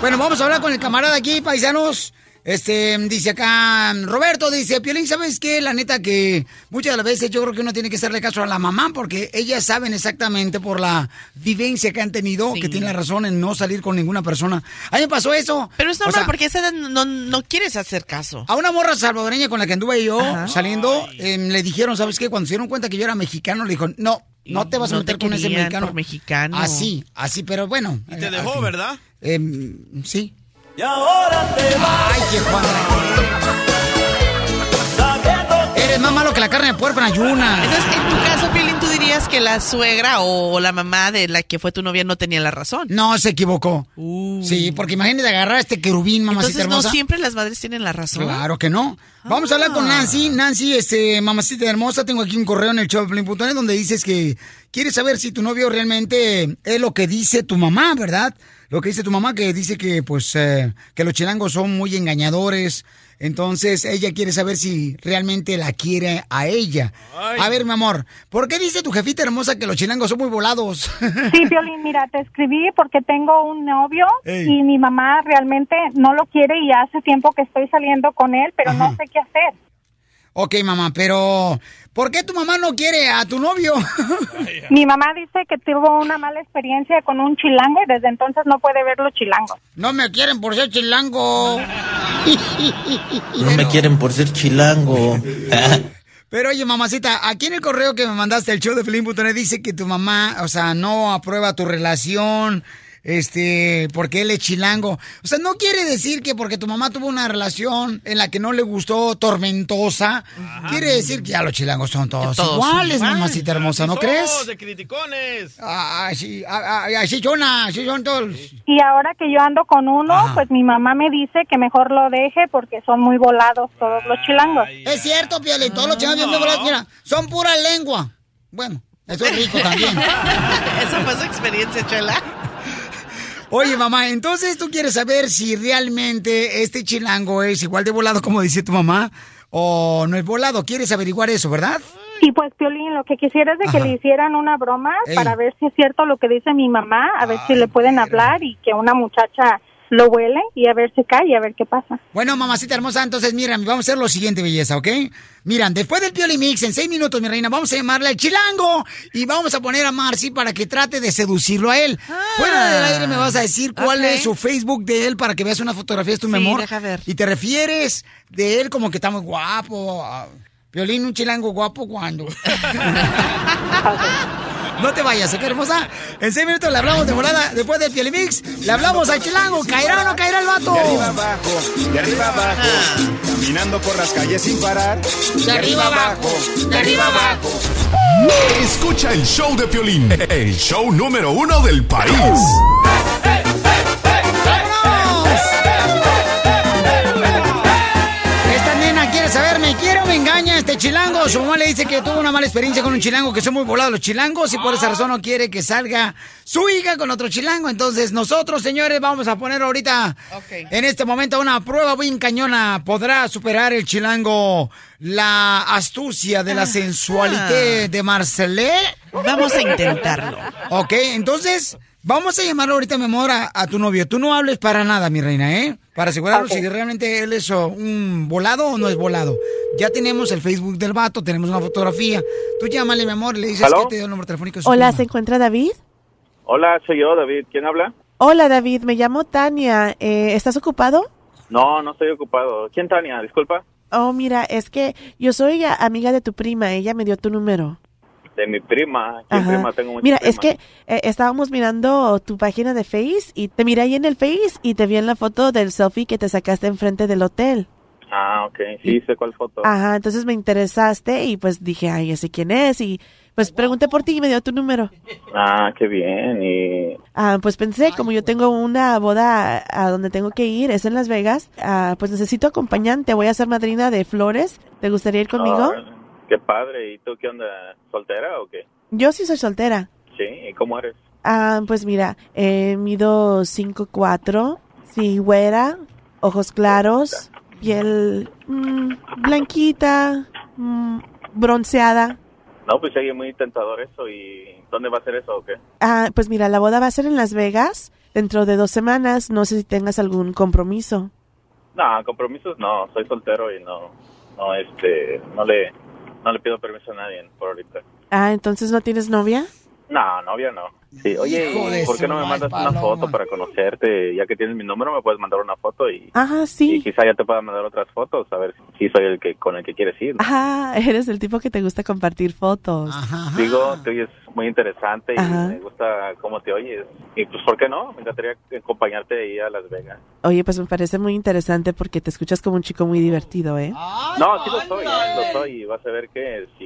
Bueno, vamos a hablar con el camarada aquí, paisanos. Este, dice acá, Roberto dice, Piolín, ¿sabes qué? La neta que muchas de las veces yo creo que uno tiene que hacerle caso a la mamá porque ellas saben exactamente por la vivencia que han tenido que tienen la razón en no salir con ninguna persona. A mí me pasó eso. Pero es O normal sea, porque esa edad no, no quieres hacer caso. a una morra salvadoreña con la que anduve yo saliendo, em, le dijeron, ¿sabes qué? Cuando se dieron cuenta que yo era mexicano, le dijo, no, no te vas a No meter te con ese mexicano. por mexicano. Así, así, pero bueno. Y te eh, dejó, así. ¿verdad? Em, sí. Y ahora te vas. Ay, qué Juan. Eres más malo que la carne de puerco en ayuna. Entonces, en tu caso, Piolín, tú dirías que la suegra o la mamá de la que fue tu novia no tenía la razón. No, se equivocó. Sí, porque imagínate agarrar a este querubín, mamacita Entonces, no hermosa. siempre las madres tienen la razón. Claro que no. Vamos a hablar con Ah. Nancy. Nancy, este, mamacita hermosa, tengo aquí un correo en el show donde dices que quieres saber si tu novio realmente es lo que dice tu mamá, ¿verdad? Lo que dice tu mamá, que dice que, pues, eh, que los chilangos son muy engañadores. Entonces, ella quiere saber si realmente la quiere a ella. A ver, mi amor, ¿por qué dice tu jefita hermosa que los chilangos son muy volados? Sí, Violín, mira, te escribí porque tengo un novio Ey. y mi mamá realmente no lo quiere y hace tiempo que estoy saliendo con él, pero no sé qué hacer. Ok, mamá, pero ¿por qué tu mamá no quiere a tu novio? Mi mamá dice que tuvo una mala experiencia con un chilango y desde entonces no puede ver los chilangos. No me quieren por ser chilango. No me quieren por ser chilango. Pero oye, mamacita, aquí en el correo que me mandaste el show de Pelín.net dice que tu mamá, o sea, no aprueba tu relación, este, porque él es chilango. O sea, no quiere decir que porque tu mamá tuvo una relación en la que no le gustó tormentosa, quiere decir que ya los chilangos son todos, todos son iguales, iguales. mamacita hermosa, ¿no crees? de criticones. Ah, Así, ah, ah, así son, son todos. Y ahora que yo ando con uno, pues mi mamá me dice que mejor lo deje porque son muy volados todos los chilangos. Es cierto, Piolín, todos los chilangos son muy volados, mira, son pura lengua. Bueno, eso es rico también. Esa fue su experiencia, Chela. Oye, mamá, entonces tú quieres saber si realmente este chilango es igual de volado como dice tu mamá o no es volado. ¿Quieres averiguar eso, verdad? Y pues, Piolín, lo que quisiera es de que le hicieran una broma Ey. para ver si es cierto lo que dice mi mamá, a ver si le pueden hablar y que una muchacha lo huele y a ver si cae y a ver qué pasa. Bueno, mamacita hermosa, entonces mira, vamos a hacer lo siguiente, belleza, ¿ok? Miran, después del Pioli Mix, en seis minutos, mi reina, vamos a llamarle al chilango y vamos a poner a Marcy para que trate de seducirlo a él. Fuera del aire me vas a decir cuál es su Facebook de él para que veas una fotografía de tu Sí, memor. deja ver. Y te refieres de él como que está muy guapo. ah, Piolín, un chilango guapo, ¿cuándo? No te vayas, ¿ok, hermosa? En seis minutos le hablamos de volada después del Pioli Mix. Le hablamos al chilango. ¿Caerá o no caerá el vato? De arriba abajo, de arriba abajo, caminando por las calles sin parar. De arriba abajo, de arriba abajo. Escucha el show de Piolín, el show número uno del país. Quiere saber, ¿me quiere o me engaña este chilango? Su mamá le dice que tuvo una mala experiencia con un chilango, que son muy volados los chilangos y por esa razón no quiere que salga su hija con otro chilango. Entonces nosotros, señores, vamos a poner ahorita, en este momento, una prueba bien cañona. ¿Podrá superar el chilango la astucia de la sensualité de Marcelé? Vamos a intentarlo. Ok, entonces... Vamos a llamarlo ahorita, mi amor, a, a tu novio. Tú no hables para nada, mi reina, ¿eh? Para asegurarnos si realmente él es oh, un volado o no es volado. Ya tenemos el Facebook del vato, tenemos una fotografía. Tú llámale, mi amor, le dices ¿Aló? que te dio el número telefónico. de su Hola, prima. ¿se encuentra David? Hola, soy yo, David. ¿Quién habla? Hola, David, me llamo Tania. Eh, ¿Estás ocupado? No, no estoy ocupado. ¿Quién, Tania? Disculpa. Oh, mira, es que yo soy amiga de tu prima, ella me dio tu número. De mi prima. ¿Quién Ajá. prima? Tengo Mira, es que eh, estábamos mirando tu página de Face y te miré ahí en el Face y te vi en la foto del selfie que te sacaste enfrente del hotel. Ah, ok. Sí, sé cuál foto. Ajá, entonces me interesaste y pues dije, ay, ese quién es y pues pregunté por ti y me dio tu número. Ah, qué bien. Y... Ah, pues pensé, como yo tengo una boda a, donde tengo que ir, es en Las Vegas, ah, pues necesito acompañante, voy a ser madrina de flores. ¿Te gustaría ir conmigo? Qué padre. ¿Y tú qué onda? ¿Soltera o qué? Yo sí soy soltera. Sí. ¿Y cómo eres? Ah, pues mira, eh, mido 5'4", sí, güera, ojos claros, piel mm, blanquita, mm, bronceada. No, pues oye muy tentador eso. ¿Y dónde va a ser eso o qué? Ah, pues mira, la boda va a ser en Las Vegas dentro de dos semanas. No sé si tengas algún compromiso. No, compromisos no. Soy soltero y no, no, este, no le, no le pido permiso a nadie por ahorita. Ah, entonces no tienes novia. No, novia no. Sí, oye, ¿por qué no me mandas una foto para conocerte? Ya que tienes mi número, me puedes mandar una foto y, Ajá, y sí. quizá ya te pueda mandar otras fotos, a ver si soy el que con el que quieres ir. ¿no? Ajá, eres el tipo que te gusta compartir fotos. Digo, te oyes muy interesante y Ajá. me gusta cómo te oyes. Y pues, ¿por qué no? Me encantaría acompañarte ahí a Las Vegas. Oye, pues me parece muy interesante porque te escuchas como un chico muy divertido, ¿eh? No, sí lo soy, lo soy. Y vas a ver que si,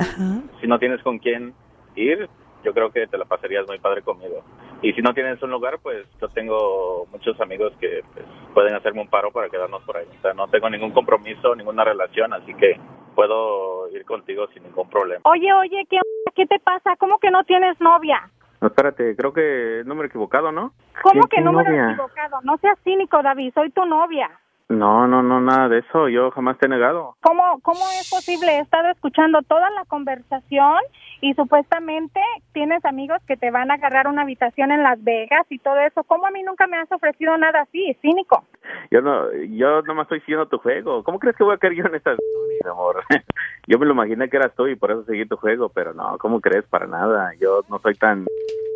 si no tienes con quién ir, yo creo que te la pasarías muy padre conmigo. Y si no tienes un lugar, pues yo tengo muchos amigos que pues, pueden hacerme un paro para quedarnos por ahí. O sea, no tengo ningún compromiso, ninguna relación, así que puedo ir contigo sin ningún problema. Oye, oye, ¿qué? ¿qué te pasa? ¿Cómo que no tienes novia? No, espérate, creo que número equivocado, ¿no? ¿Cómo ¿Quién- que número novia? equivocado? No seas cínico, David, soy tu novia. No, no, no, nada de eso. Yo jamás te he negado. ¿Cómo, ¿Cómo es posible? He estado escuchando toda la conversación y supuestamente tienes amigos que te van a agarrar una habitación en Las Vegas y todo eso. ¿Cómo a mí nunca me has ofrecido nada así? Cínico. Yo no, yo nomás estoy siguiendo tu juego. ¿Cómo crees que voy a caer yo en estas, mi amor? Yo me lo imaginé que eras tú y por eso seguí tu juego, pero no, ¿cómo crees? Para nada. Yo no soy tan,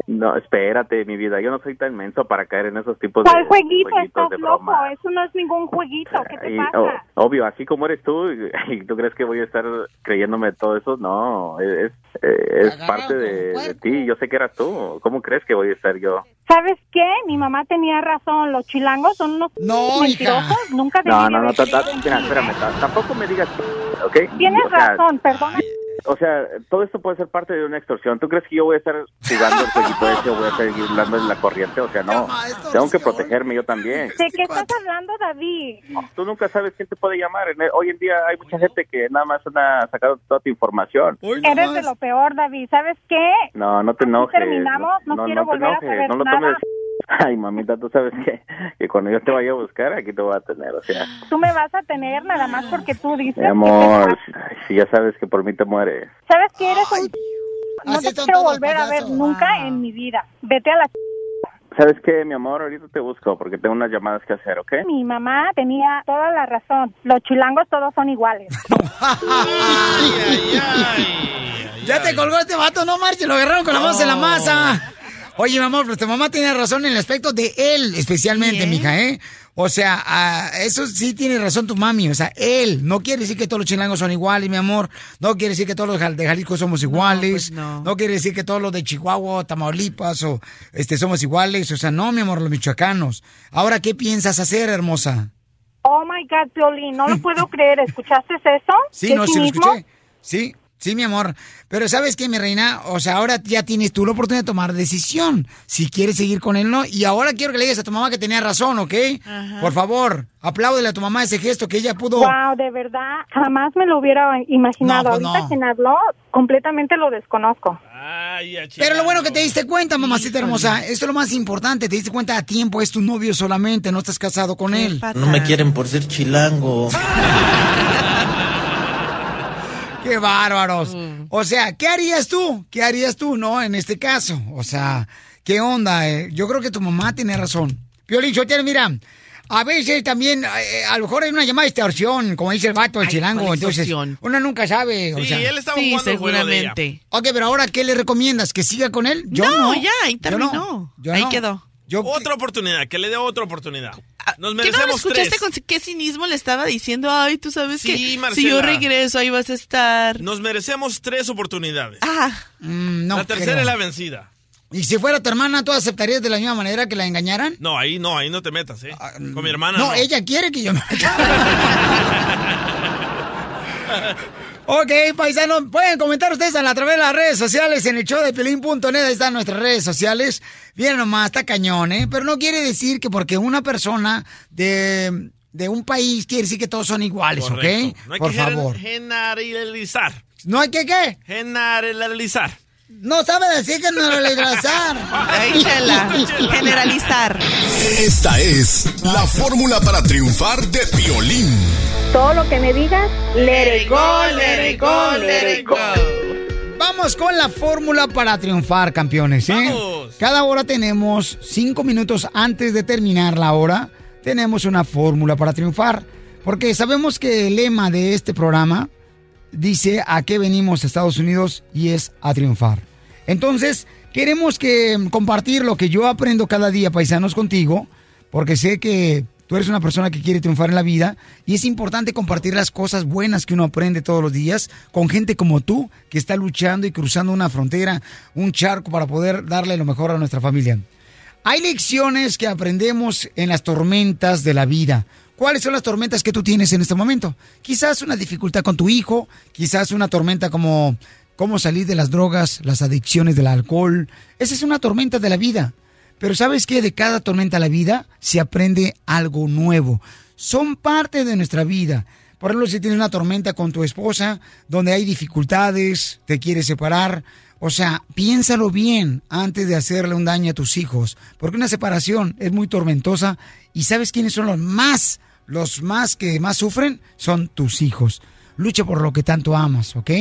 no, espérate, mi vida. Yo no soy tan menso para caer en esos tipos ¿Cuál de jueguito? Estás de loco. broma. Eso no es ningún jueguito. ¿Qué te Y, pasa? o- obvio, así como eres tú, y, y tú crees que voy a estar creyéndome todo eso, no, es, es, es parte de, de ti. Yo sé que eras tú. ¿Cómo crees que voy a estar yo? ¿Sabes qué? Mi mamá tenía razón. Los chilangos son unos mentirosos. Nunca No, debí de no, no, mira, ti. espérame, ta- tampoco me digas, ¿ok? Tienes O sea, razón, perdona. O sea, todo esto puede ser parte de una extorsión. ¿Tú crees que yo voy a estar jugando el jueguito ese o voy a seguir dando en la corriente? O sea, no. Tengo que protegerme yo también. ¿De qué estás hablando, David? Tú nunca sabes quién te puede llamar. Hoy en día hay mucha gente que nada más anda sacando toda tu información. Eres de lo peor, David. ¿Sabes qué? No, no te enojes. terminamos, no quiero te volver a enojes, saber no lo nada. Ay, mamita, tú sabes que, que cuando yo te vaya a buscar, aquí te voy a tener. O sea, Tú me vas a tener nada más porque tú dices. mi amor, ay, si ya sabes que por mí te mueres. ¿Sabes que eres un... No te quiero volver a ver nunca en mi vida. Vete a la... ¿Sabes qué, mi amor? Ahorita te busco porque tengo unas llamadas que hacer, ¿ok? Mi mamá tenía toda la razón. Los chilangos todos son iguales. Ya te colgó este vato, no marches, lo agarraron con la mano en la masa. Oye, mi amor, pero tu mamá tiene razón en el aspecto de él, especialmente, mija, ¿eh? O sea, ah, eso sí tiene razón tu mami, o sea, él. No quiere decir que todos los chilangos son iguales, mi amor. No quiere decir que todos los de Jalisco somos iguales. No, quiere decir que todos los de Chihuahua, Tamaulipas o este somos iguales. O sea, no, mi amor, los michoacanos. Ahora, ¿qué piensas hacer, hermosa? Oh my God, Piolín, no lo puedo creer. ¿Escuchaste eso? Sí, ¿Qué no, sí lo cinismo? escuché. Sí, sí, mi amor. Pero ¿sabes qué, mi reina? O sea, ahora ya tienes tú la oportunidad de tomar decisión. Si quieres seguir con él, no. Y ahora quiero que le digas a tu mamá que tenía razón, ¿ok? Por favor, apláudele a tu mamá ese gesto que ella pudo... Wow, de verdad, jamás me lo hubiera imaginado. No, pues Ahorita no. quien habló, completamente lo desconozco. Pero lo bueno que te diste cuenta, mamacita hermosa, esto es lo más importante, te diste cuenta a tiempo, es tu novio solamente, no estás casado con él. No me quieren por ser chilango. ¡Qué bárbaros! O sea, ¿qué harías tú? ¿Qué harías tú, no? En este caso. O sea, ¿qué onda? eh? Yo creo que tu mamá tiene razón. Piolín Sotelo, mira, a veces también, eh, a lo mejor hay una llamada de extorsión, como dice el vato, el Ay, chilango. ¿cuál Entonces, uno nunca sabe. o Sí, sea. él estaba Sí, jugando el juego de ella. seguramente. Ok, pero ahora, ¿qué le recomiendas? ¿Que siga con él? Yo No, no. ya, ahí Yo no. terminó. Yo Ahí no. quedó. Otra oportunidad, que le dé otra oportunidad. Nos ¿Qué no merecemos escuchaste tres. con qué cinismo le estaba diciendo? Ay, tú sabes Sí, que si yo regreso ahí vas a estar. Nos merecemos tres oportunidades. Ah, no la tercera creo. es la vencida. ¿Y si fuera tu hermana, tú aceptarías de la misma manera que la engañaran? No, ahí no, ahí no te metas, ¿eh? Con mi hermana. No, No, ella quiere que yo me Ok, paisanos, pueden comentar ustedes a, la- a través de las redes sociales en el show de Pelín.net, ahí están nuestras redes sociales. Bien nomás, está cañón, ¿eh? Pero no quiere decir que porque una persona de, de un país quiere decir que todos son iguales, Correcto. ¿ok? No hay Por que favor. generalizar. ¿No hay que qué? Generalizar. No sabe decir generalizar. Ahí, chela. Generalizar. Esta es la fórmula para triunfar de violín. Todo lo que me digas, let it go, let it go, let it go. Vamos con la fórmula para triunfar, campeones. ¿eh? Cada hora tenemos cinco minutos antes de terminar la hora. Tenemos una fórmula para triunfar. Porque sabemos que el lema de este programa dice a qué venimos a Estados Unidos y es a triunfar. Entonces, queremos que compartir lo que yo aprendo cada día, paisanos, contigo, porque sé que tú eres una persona que quiere triunfar en la vida y es importante compartir las cosas buenas que uno aprende todos los días con gente como tú que está luchando y cruzando una frontera, un charco para poder darle lo mejor a nuestra familia. Hay lecciones que aprendemos en las tormentas de la vida. ¿Cuáles son las tormentas que tú tienes en este momento? Quizás una dificultad con tu hijo, quizás una tormenta como cómo salir de las drogas, las adicciones del alcohol. Esa es una tormenta de la vida. Pero ¿sabes qué? De cada tormenta de la vida se aprende algo nuevo. Son parte de nuestra vida. Por ejemplo, si tienes una tormenta con tu esposa, donde hay dificultades, te quieres separar, o sea, piénsalo bien antes de hacerle un daño a tus hijos, porque una separación es muy tormentosa y ¿sabes quiénes son los más, los más que más sufren? Son tus hijos. Lucha por lo que tanto amas, ¿ok?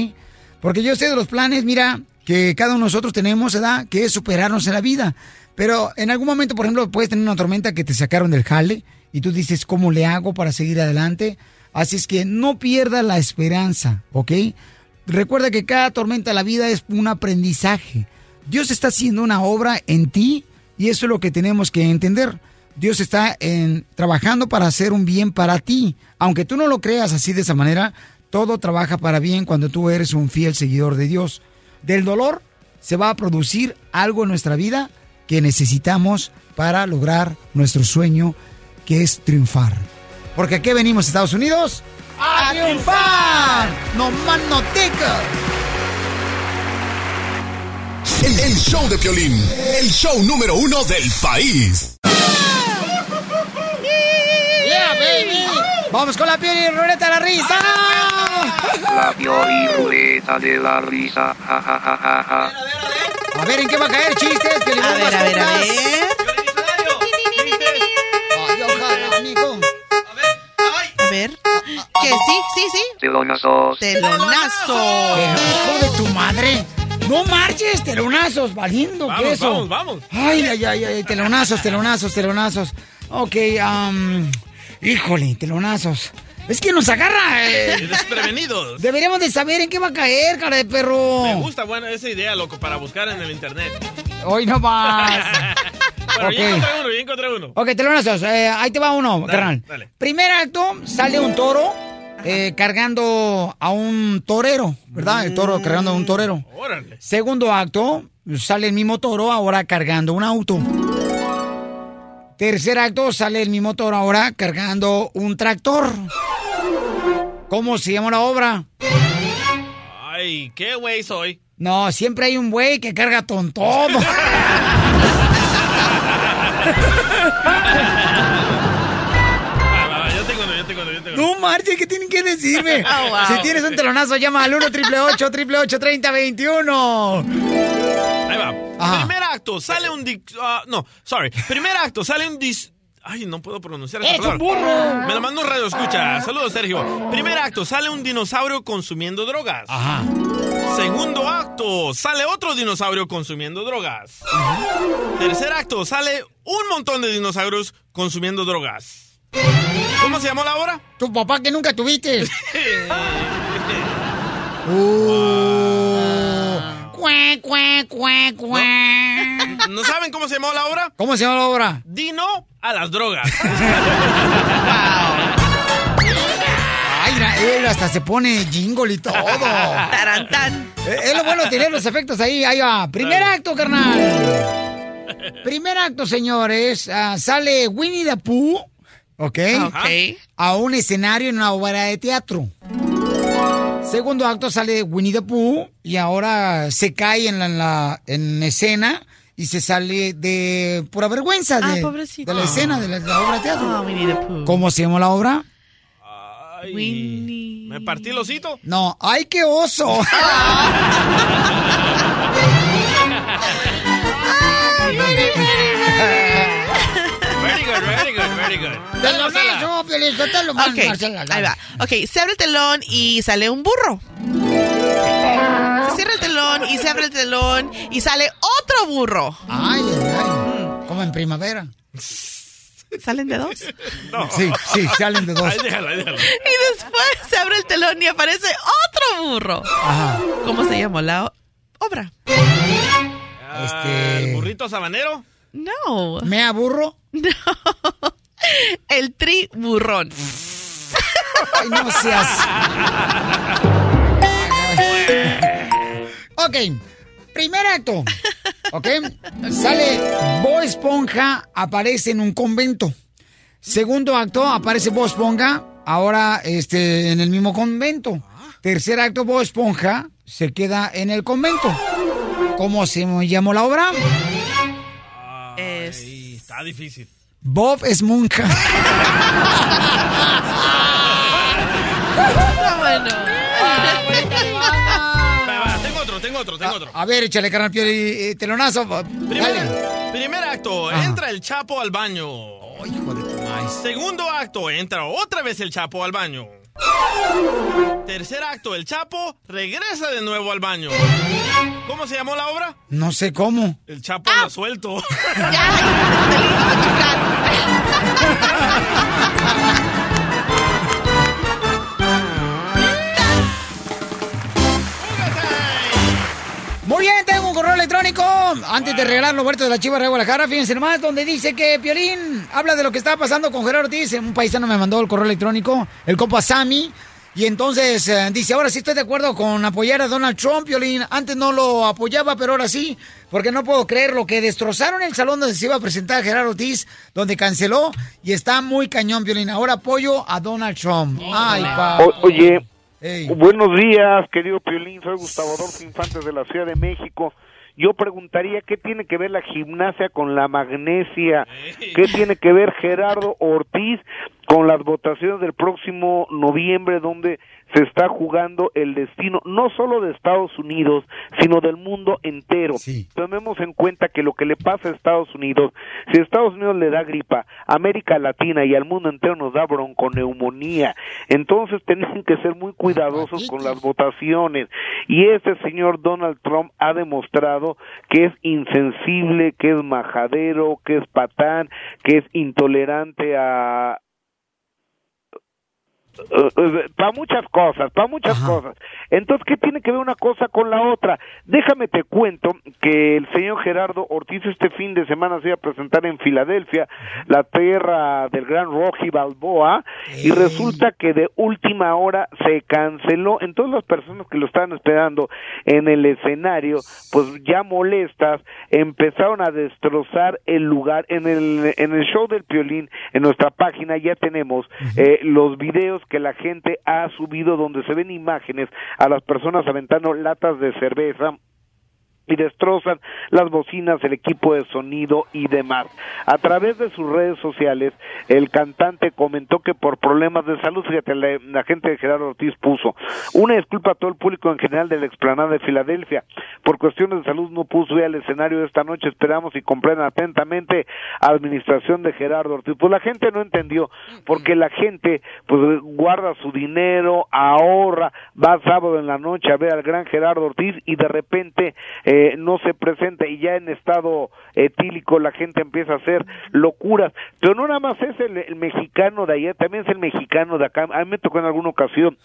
Porque yo sé de los planes, mira, que cada uno de nosotros tenemos, ¿verdad? Que es superarnos en la vida. Pero en algún momento, por ejemplo, puedes tener una tormenta que te sacaron del jale y tú dices, ¿cómo le hago para seguir adelante? Así es que no pierdas la esperanza, ¿ok? Recuerda que cada tormenta de la vida es un aprendizaje. Dios está haciendo una obra en ti y eso es lo que tenemos que entender. Dios está en, trabajando para hacer un bien para ti. Aunque tú no lo creas así de esa manera, todo trabaja para bien cuando tú eres un fiel seguidor de Dios. Del dolor se va a producir algo en nuestra vida que necesitamos para lograr nuestro sueño, que es triunfar. Porque aquí venimos, Estados Unidos, a triunfar. No más no El, el show de Piolín, el show número uno del país. Yeah, baby. Vamos con la piel y ruleta de la risa. La Pioli Ruleta de la risa. Ja, ja, ja, ja, ja. A ver, ¿en qué va a caer chistes? A ver, a ver, a ver. Ay, ojalá, amigo. A ver. Que sí, sí, sí. Telonazos. Telonazo. Hijo de tu madre. No marches, telonazos, valiendo Vamos, queso. vamos, vamos. Ay, ay, ay, ay, telonazos, telonazos, telonazos. Ok, um, híjole, telonazos. Es que nos agarra. eh. Desprevenidos. Deberíamos de saber en qué va a caer, cara de perro. Me gusta buena esa idea, loco, para buscar en el internet. Hoy no más. Bueno, ya Ok. encontré uno, ya encontré uno. Ok, telonazos, eh, ahí te va uno, Dale, carnal. dale. Primer acto, sale un toro eh, cargando a un torero, ¿verdad? El toro cargando a un torero. Órale. Segundo acto, sale el mismo toro ahora cargando un auto. Tercer acto, sale el mismo toro ahora cargando un tractor. ¿Cómo se llama la obra? Ay, qué güey soy. No, siempre hay un güey que carga con No marches, ¿qué tienen que decirme? Oh, wow. Si tienes un telonazo, llama al 1 888 3021 Ahí va. Ajá. Primer acto, sale un... dic- ah, no, sorry. Primer acto, sale un... dis- Ay, no puedo pronunciar esa ¡Es un palabra. burro! Me lo mandó un radio escucha. Saludos, Sergio. Primer acto, sale un dinosaurio consumiendo drogas. Ajá. Segundo acto, sale otro dinosaurio consumiendo drogas. Tercer acto, sale un montón de dinosaurios consumiendo drogas. ¿Cómo se llamó la obra? Tu papá que nunca tuviste. Uh. Cué, cué, cué, cué. ¿No saben cómo se llamó la obra? ¿Cómo se llama la obra? Dino a las drogas. Él hasta se pone jingle y todo. Tarantán. Eh, Es lo bueno tener los efectos ahí. Ahí va. Primer acto, carnal. Primer acto, señores. ah, sale Winnie the Pooh. ¿Ok? Ok. A un escenario en una obra de teatro. Segundo acto sale Winnie the Pooh y ahora se cae en la, en la- en escena y se sale de pura vergüenza Ah, de, pobrecito. de la escena de la, de la obra de teatro. Ah, Winnie the Pooh. ¿Cómo se llama la obra? Ay, ¿Me partí el osito? No, ¡ay, qué oso! very good, very good. Te lo macho, Piolín, te lo mando, Ok, Marcela, ahí va. Ok, se abre el telón y sale un burro. se cierra el telón y se abre el telón y sale otro burro. Ay, ay, ay. Como en primavera. ¿Salen de dos? Sí, sí, salen de dos. Ahí déjalo, ahí déjalo. Y después se abre el telón y aparece otro burro. Ajá. ¿Cómo se llamó la obra? Ah, ¿El burrito sabanero? No. ¿Me aburro? No. El tri burrón. Ay, no seas. Ok, primer acto. Ok, sale Bob Esponja, aparece en un convento. Segundo acto, aparece Bob Esponja, ahora este, en el mismo convento. Tercer acto, Bob Esponja se queda en el convento. ¿Cómo se llamó la obra? Ay, está difícil. Bob Esponja. Está bueno. Tengo otro, tengo otro, tengo otro. A ver, échale carnal eh, telonazo. Primer, primer acto, entra el Chapo al baño. hijo de tu. Segundo acto, entra otra vez el Chapo al baño. Tercer acto, el Chapo regresa de nuevo al baño. ¿Cómo se llamó la obra? No sé cómo. El Chapo anda suelto. Muy bien, tengo un correo electrónico. Antes de regalar los huertos de la Chiva de Guadalajara, fíjense nomás, donde dice que Piolín habla de lo que está pasando con Gerardo Ortiz. Un paisano me mandó el correo electrónico, el compa Sammy. Y entonces eh, dice, ahora sí estoy de acuerdo con apoyar a Donald Trump, Piolín. Antes no lo apoyaba, pero ahora sí, porque no puedo creer lo que destrozaron el salón donde se iba a presentar Gerardo Ortiz, donde canceló. Y está muy cañón, Piolín. Ahora apoyo a Donald Trump. Ay, pa. O- oye, buenos días, querido Piolín. Soy Gustavo Adolfo Infantes de la Ciudad de México. Yo preguntaría qué tiene que ver la gimnasia con la magnesia, qué tiene que ver Gerardo Ortiz con las votaciones del próximo noviembre donde se está jugando el destino no solo de Estados Unidos, sino del mundo entero. Tomemos en cuenta que lo que le pasa a Estados Unidos, si Estados Unidos le da gripa, a América Latina y al mundo entero nos da bronconeumonía. Entonces tienen que ser muy cuidadosos con las votaciones. Y este señor Donald Trump ha demostrado que es insensible, que es majadero, que es patán, que es intolerante a, para muchas cosas, para muchas cosas. Entonces, ¿qué tiene que ver una cosa con la otra? Déjame te cuento que el señor Gerardo Ortiz este fin de semana se iba a presentar en Filadelfia, la tierra del gran Rocky Balboa, y resulta que de última hora se canceló. Entonces, las personas que lo estaban esperando en el escenario, pues ya molestas, empezaron a destrozar el lugar. En el, en el show del Piolín, en nuestra página, ya tenemos eh, los videos que la gente ha subido donde se ven imágenes a las personas aventando latas de cerveza y destrozan las bocinas, el equipo de sonido y demás. A través de sus redes sociales, el cantante comentó que por problemas de salud, fíjate, la, gente de Gerardo Ortiz puso una disculpa a todo el público en general de la explanada de Filadelfia. Por cuestiones de salud no puso ir al escenario esta noche. Esperamos y comprendan atentamente administración de Gerardo Ortiz. Pues la gente no entendió, porque la gente pues guarda su dinero, ahorra, va sábado en la noche a ver al gran Gerardo Ortiz y de repente eh, no se presenta y ya en estado etílico la gente empieza a hacer locuras. Pero no nada más es el, el mexicano de allá, también es el mexicano de acá. A mí me tocó en alguna ocasión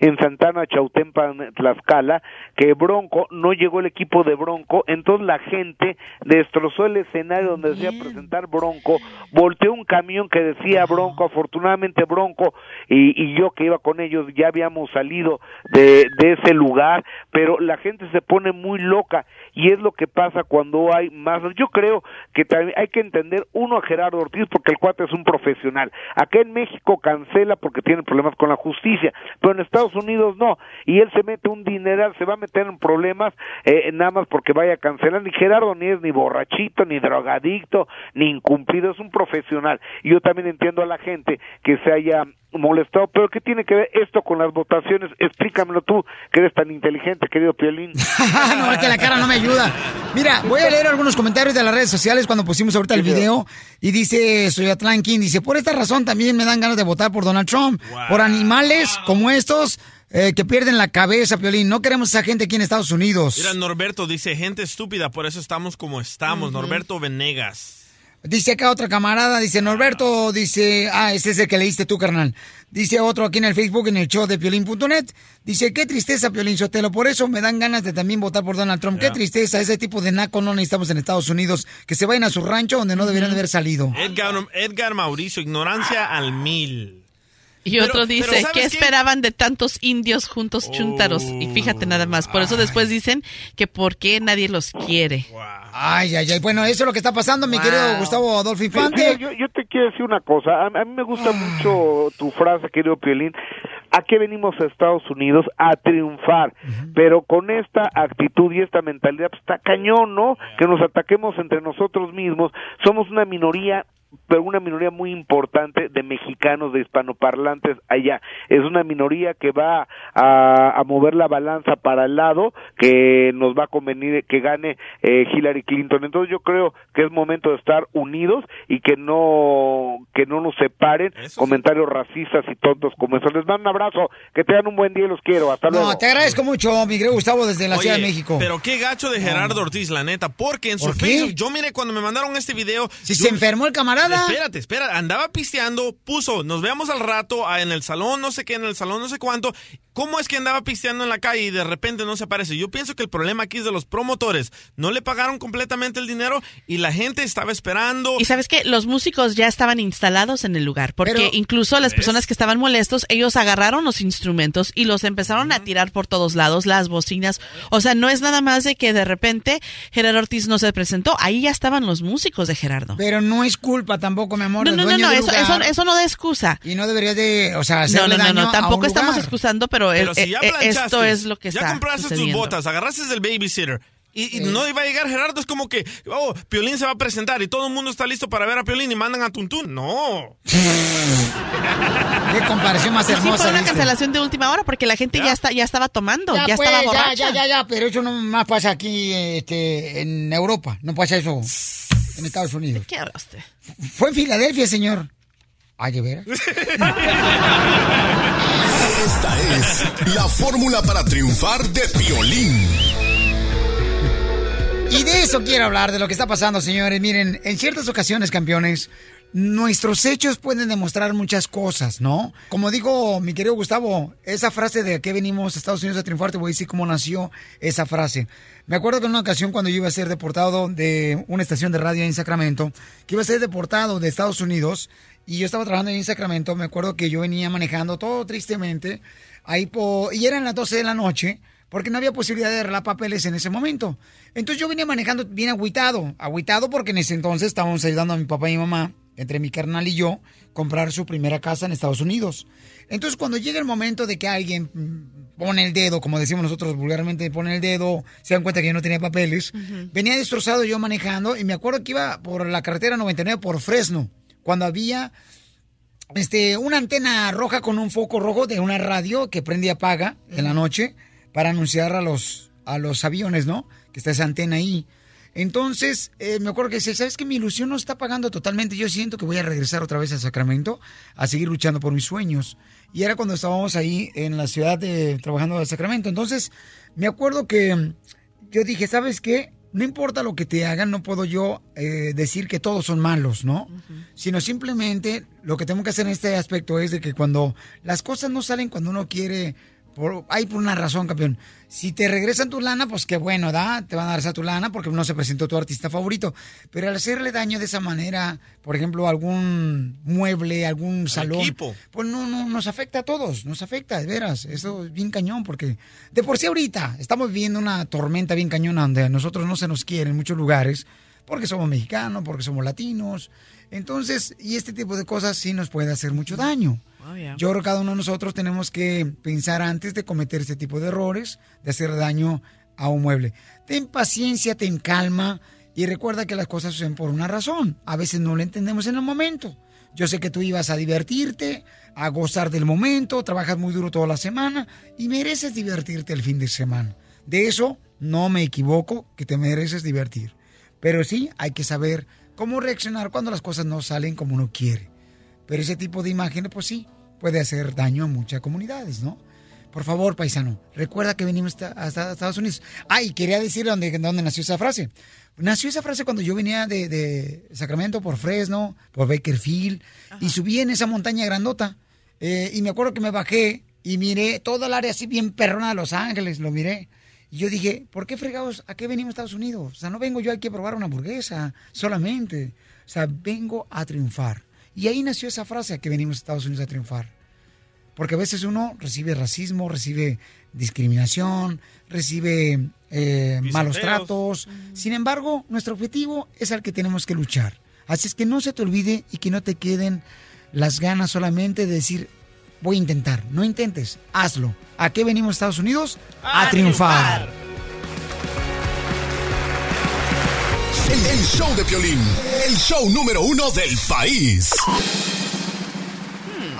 en Santana, Chautempa, Tlaxcala, que Bronco, no llegó el equipo de Bronco, entonces la gente destrozó el escenario donde decía presentar Bronco, volteó un camión que decía Bronco, afortunadamente Bronco y, y yo que iba con ellos ya habíamos salido de, de ese lugar, pero la gente se pone muy loca y es lo que pasa cuando hay más. Yo creo que también hay que entender uno a Gerardo Ortiz porque el cuate es un profesional. Acá en México cancela porque tiene problemas con la justicia, pero en Estados Unidos no. Y él se mete un dineral, se va a meter en problemas eh, nada más porque vaya a cancelar. Ni Gerardo ni es ni borrachito, ni drogadicto, ni incumplido, es un profesional. Y yo también entiendo a la gente que se haya molestado, pero ¿qué tiene que ver esto con las votaciones? Explícamelo tú, que eres tan inteligente, querido Piolín. no, es que la cara no me ayuda. Mira, voy a leer algunos comentarios de las redes sociales cuando pusimos ahorita el video. Y dice Soy King, dice, por esta razón también me dan ganas de votar por Donald Trump. Por animales como estos, eh, que pierden la cabeza, Piolín. No queremos esa gente aquí en Estados Unidos. Mira, Norberto dice, gente estúpida, por eso estamos como estamos. Norberto Venegas. Dice acá otra camarada, dice Norberto, dice, ah, ese es el que leíste tú, carnal. Dice otro aquí en el Facebook, en el show de Piolín.net. Dice, qué tristeza, Piolín Sotelo. Por eso me dan ganas de también votar por Donald Trump. Qué tristeza, ese tipo de naco no necesitamos en Estados Unidos. Que se vayan a su rancho donde no deberían de haber salido. Edgar, Edgar Mauricio, ignorancia al mil. Y Pero- otro dice, pero ¿sabes ¿qué qué? esperaban de tantos indios juntos chúntaros? Y fíjate nada más, por eso después dicen que por qué nadie los quiere. Ay, ay, ay. Bueno, eso es lo que está pasando, mi Wow. querido Gustavo Adolfo Infante. yo, yo te quiero decir una cosa. A, a mí me gusta mucho tu frase, querido Piolín. ¿A qué venimos a Estados Unidos? A triunfar. Pero con esta actitud y esta mentalidad, pues está cañón, ¿no? Que nos ataquemos entre nosotros mismos. Somos una minoría pero una minoría muy importante de mexicanos, de hispanoparlantes allá. Es una minoría que va a, a mover la balanza para el lado que nos va a convenir que gane eh, Hillary Clinton. Entonces yo creo que es momento de estar unidos y que no que no nos separen comentarios racistas y tontos como esos. Les mando un abrazo, que tengan un buen día y los quiero. Hasta luego. No, te agradezco mucho, mi querido Gustavo, desde la Oye, Ciudad de México. Pero qué gacho de Gerardo Ortiz, la neta, porque en su. Facebook, yo miré cuando me mandaron este video. Si yo- se enfermó el camarada. Espérate, espera, andaba pisteando, puso, nos veamos al rato ah, en el salón, no sé qué, en el salón, no sé cuánto. ¿Cómo es que andaba pisteando en la calle y de repente no se aparece? Yo pienso que el problema aquí es de los promotores. No le pagaron completamente el dinero y la gente estaba esperando. Y sabes que los músicos ya estaban instalados en el lugar, porque Pero- incluso las ¿Ves? personas que estaban molestos, ellos agarraron los instrumentos y los empezaron a tirar por todos lados, las bocinas. O sea, no es nada más de que de repente Gerardo Ortiz no se presentó, ahí ya estaban los músicos de Gerardo. Pero no es culpa tampoco, mi amor. No, no, no, no, eso, lugar. eso, eso no da excusa. Y no deberías de, o sea, No, hacerle no, no, daño no, a tampoco estamos excusando, pero, Pero el- si ya eh, eh, planchaste, esto es lo que ya está compraste tus sucediendo. botas, agarraste del babysitter. Y, y no iba a llegar Gerardo, es como que, oh, Piolín se va a presentar y todo el mundo está listo para ver a Piolín y mandan a Tuntún. No. Qué comparación más Y sí hermosa. fue una cancelación de última hora porque la gente ya, está, ya estaba tomando, ya, pues, estaba borracha. Ya, ya, ya, pero eso no más pasa aquí este, en Europa. No pasa eso en Estados Unidos. ¿Qué habla usted? Fue en Filadelfia, señor. Ay, ¿de veras? Esta es la fórmula para triunfar de Piolín. Y de eso quiero hablar, de lo que está pasando, señores. Miren, en ciertas ocasiones, campeones, nuestros hechos pueden demostrar muchas cosas, ¿no? Como dijo mi querido Gustavo, esa frase de que venimos a Estados Unidos a triunfar, te voy a decir cómo nació esa frase. Me acuerdo que en una ocasión cuando yo iba a ser deportado de una estación de radio en Sacramento, que iba a ser deportado de Estados Unidos, y yo estaba trabajando en Sacramento, me acuerdo que yo venía manejando todo tristemente, ahí po- y eran las 12 de la noche, porque no había posibilidad de arreglar papeles en ese momento. Entonces yo venía manejando bien agüitado, agüitado porque en ese entonces estábamos ayudando a mi papá y mi mamá, entre mi carnal y yo, comprar su primera casa en Estados Unidos. Entonces cuando llega el momento de que alguien pone el dedo, como decimos nosotros vulgarmente, pone el dedo, se dan cuenta que yo no tenía papeles, venía destrozado yo manejando y me acuerdo que iba por la carretera 99 por Fresno, cuando había este, una antena roja con un foco rojo de una radio que prende y apaga en la noche para anunciar a los, a los aviones, ¿no? Que está esa antena ahí. Entonces, eh, me acuerdo que decía, ¿sabes que Mi ilusión no está pagando totalmente. Yo siento que voy a regresar otra vez a Sacramento a seguir luchando por mis sueños. Y era cuando estábamos ahí en la ciudad de trabajando en Sacramento. Entonces, me acuerdo que yo dije, ¿sabes qué? No importa lo que te hagan, no puedo yo eh, decir que todos son malos, ¿no? Sino simplemente lo que tengo que hacer en este aspecto es de que cuando las cosas no salen cuando uno quiere, por, hay por una razón, campeón. Si te regresan tu lana, pues qué bueno, ¿da? Te van a dar esa tu lana porque no se presentó tu artista favorito. Pero al hacerle daño de esa manera, por ejemplo, algún mueble, algún salón, equipo. pues no, no, nos afecta a todos, nos afecta, de veras. Eso es bien cañón porque de por sí ahorita estamos viviendo una tormenta bien cañona donde a nosotros no se nos quiere en muchos lugares porque somos mexicanos, porque somos latinos. Entonces, y este tipo de cosas sí nos puede hacer mucho daño. Oh, yeah. Yo creo que cada uno de nosotros tenemos que pensar antes de cometer este tipo de errores, de hacer daño a un mueble. Ten paciencia, ten calma y recuerda que las cosas suceden por una razón. A veces no lo entendemos en el momento. Yo sé que tú ibas a divertirte, a gozar del momento, trabajas muy duro toda la semana y mereces divertirte el fin de semana. De eso no me equivoco, que te mereces divertir. Pero sí hay que saber cómo reaccionar cuando las cosas no salen como uno quiere. Pero ese tipo de imágenes, pues sí, puede hacer daño a muchas comunidades, ¿no? Por favor, paisano, recuerda que venimos a a Estados Unidos. Ah, y quería decir dónde, dónde nació esa frase. Nació esa frase cuando yo venía de, de Sacramento por Fresno, por Bakerfield, y subí en esa montaña grandota. Eh, y me acuerdo que me bajé y miré toda el área así bien perrona de Los Ángeles, lo miré. Y yo dije, ¿por qué fregados? ¿A qué venimos a Estados Unidos? O sea, no vengo yo aquí a probar una hamburguesa solamente. O sea, vengo a triunfar. Y ahí nació esa frase, a que venimos a Estados Unidos a triunfar. Porque a veces uno recibe racismo, recibe discriminación, recibe eh, malos tratos. Sin embargo, nuestro objetivo es al que tenemos que luchar. Así es que no se te olvide y que no te queden las ganas solamente de decir, voy a intentar. No intentes, hazlo. ¿A qué venimos a Estados Unidos? A, triunfar. El, el show de Piolín, el show número uno del país.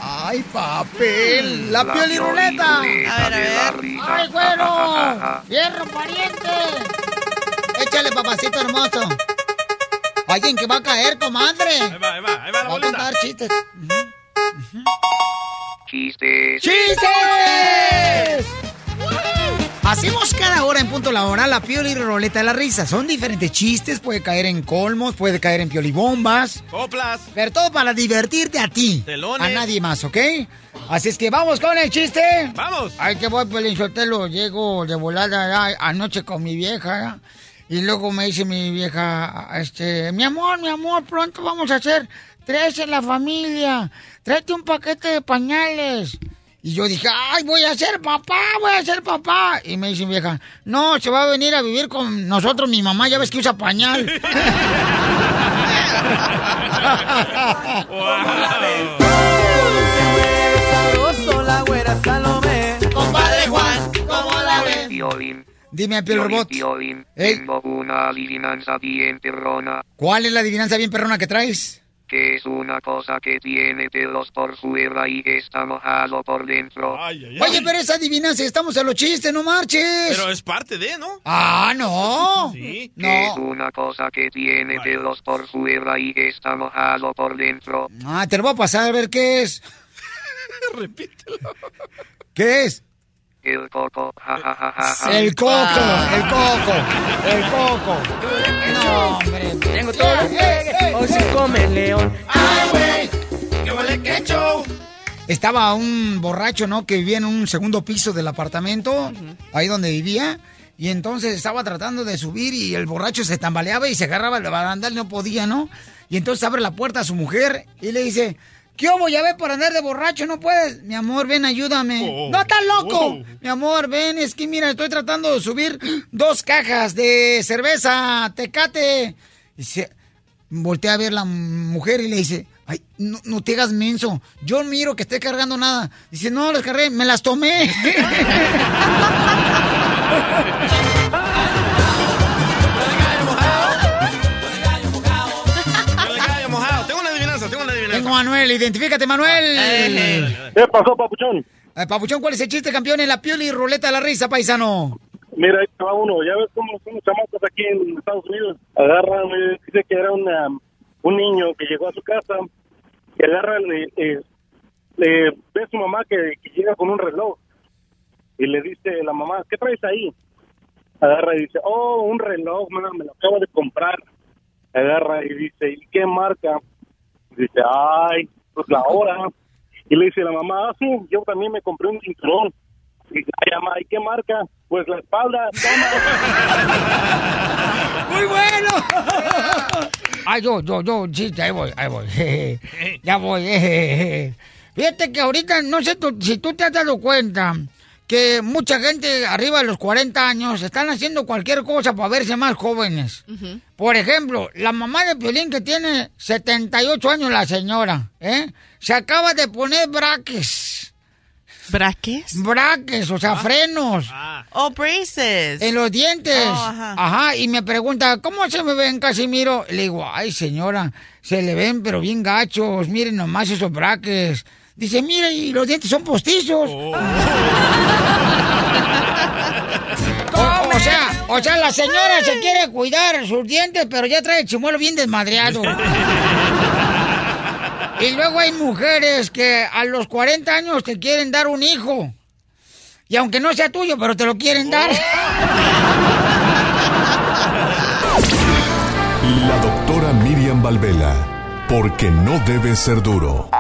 ¡Ay, papel! ¡La, La pioliruleta! A ver, a ver. ¡Ay, güero! ¡Fierro, pariente! Échale, papacito hermoso. Alguien que va a caer, comadre. Ahí va, ahí va, ahí va la Va a contar chistes. Chistes. ¡Chistes! Hacemos cada hora en punto la hora la pioli y roleta de la risa. Son diferentes chistes, puede caer en colmos, puede caer en piolibombas. Coplas. Pero todo para divertirte a ti. Telones. A nadie más, ¿ok? Así es que vamos con el chiste. Vamos. Ay, que voy, Pelín Sotelo. Llego de volada ay, anoche con mi vieja. Y luego me dice mi vieja, este, mi amor, mi amor, pronto vamos a hacer tres en la familia. Tráete un paquete de pañales. Y yo dije, ay, voy a ser papá, voy a ser papá. Y me dice mi vieja, no, se va a venir a vivir con nosotros, mi mamá, ya ves que usa pañal. Compadre Juan, ¿cómo la ves? Dime, Piel Piolín, Robot. Piolín, tengo una adivinanza bien perrona, ¿Cuál es la adivinanza bien perrona que traes? Que es una cosa que tiene pelos por fuera y está mojado por dentro. Oye, pero esa adivinanza, estamos a los chistes, no marches. Pero es parte de, ¿no? Ah, no. Sí. Que es una cosa que tiene pelos por fuera y está mojado por dentro. Ah, te lo voy a pasar a ver qué es. Repítelo. ¿Qué es? El coco, ja, ja, ja, ja, ja. El coco, el coco, el coco. No, hombre. Tengo todo lo que hoy se come el león. ¡Ay, güey! ¡Qué vale! Estaba un borracho, ¿no? Que vivía en un segundo piso del apartamento, ahí donde vivía. Y entonces estaba tratando de subir y el borracho se tambaleaba y se agarraba el barandal, no podía, ¿no? Y entonces abre la puerta a su mujer y le dice, ¿qué hubo? Ya ve por andar de borracho, no puedes. Mi amor, ven, ayúdame. Oh. No, estás loco. Mi amor, ven, es que mira, estoy tratando de subir dos cajas de cerveza, tecate. Y se voltea a ver la mujer y le dice, ay, no, no te hagas menso. Yo miro que esté cargando nada. Dice, no, las cargué, me las tomé. Manuel, identifícate, Manuel. ¿Qué pasó, papuchón? Eh, papuchón, ¿cuál es el chiste, campeón? En la pioli y ruleta de la risa, paisano. Mira, ahí va uno. Ya ves cómo son los chamacos aquí en Estados Unidos. Agarran, eh, dice que era una, un niño que llegó a su casa y agarran, eh, eh, le ve a su mamá que, que llega con un reloj y le dice la mamá, ¿qué traes ahí? Agarra y dice, oh, un reloj, mamá, me lo acabo de comprar. Agarra y dice, ¿y qué marca? Dice, ay, pues la hora. Y le dice la mamá, ah, sí, yo también me compré un cinturón. Y dice, ay, mamá, ¿y qué marca? Pues la espalda. ¡Muy bueno! Ay, yo, yo, yo, chiste, ahí voy, ahí voy. ya voy. Fíjate que ahorita, no sé tú- si tú te has dado cuenta que mucha gente arriba de los 40 años están haciendo cualquier cosa para verse más jóvenes. Por ejemplo, la mamá de Piolín que tiene 78 años, la señora, ¿eh? Se acaba de poner braques. ¿Braques? Braques, o sea, frenos. Oh, braces. En los dientes. Oh, ajá. ajá. y me pregunta, ¿cómo se me ven, Casimiro? Le digo, ay, señora, se le ven, pero bien gachos. Miren nomás esos braques. Dice, mire, y los dientes son postizos. Oh. O, o sea, o sea, la señora se quiere cuidar sus dientes, pero ya trae el chimuelo bien desmadreado. y luego hay mujeres que a los 40 años te quieren dar un hijo. Y aunque no sea tuyo, pero te lo quieren dar. La doctora Miriam Valvela, porque no debe ser duro.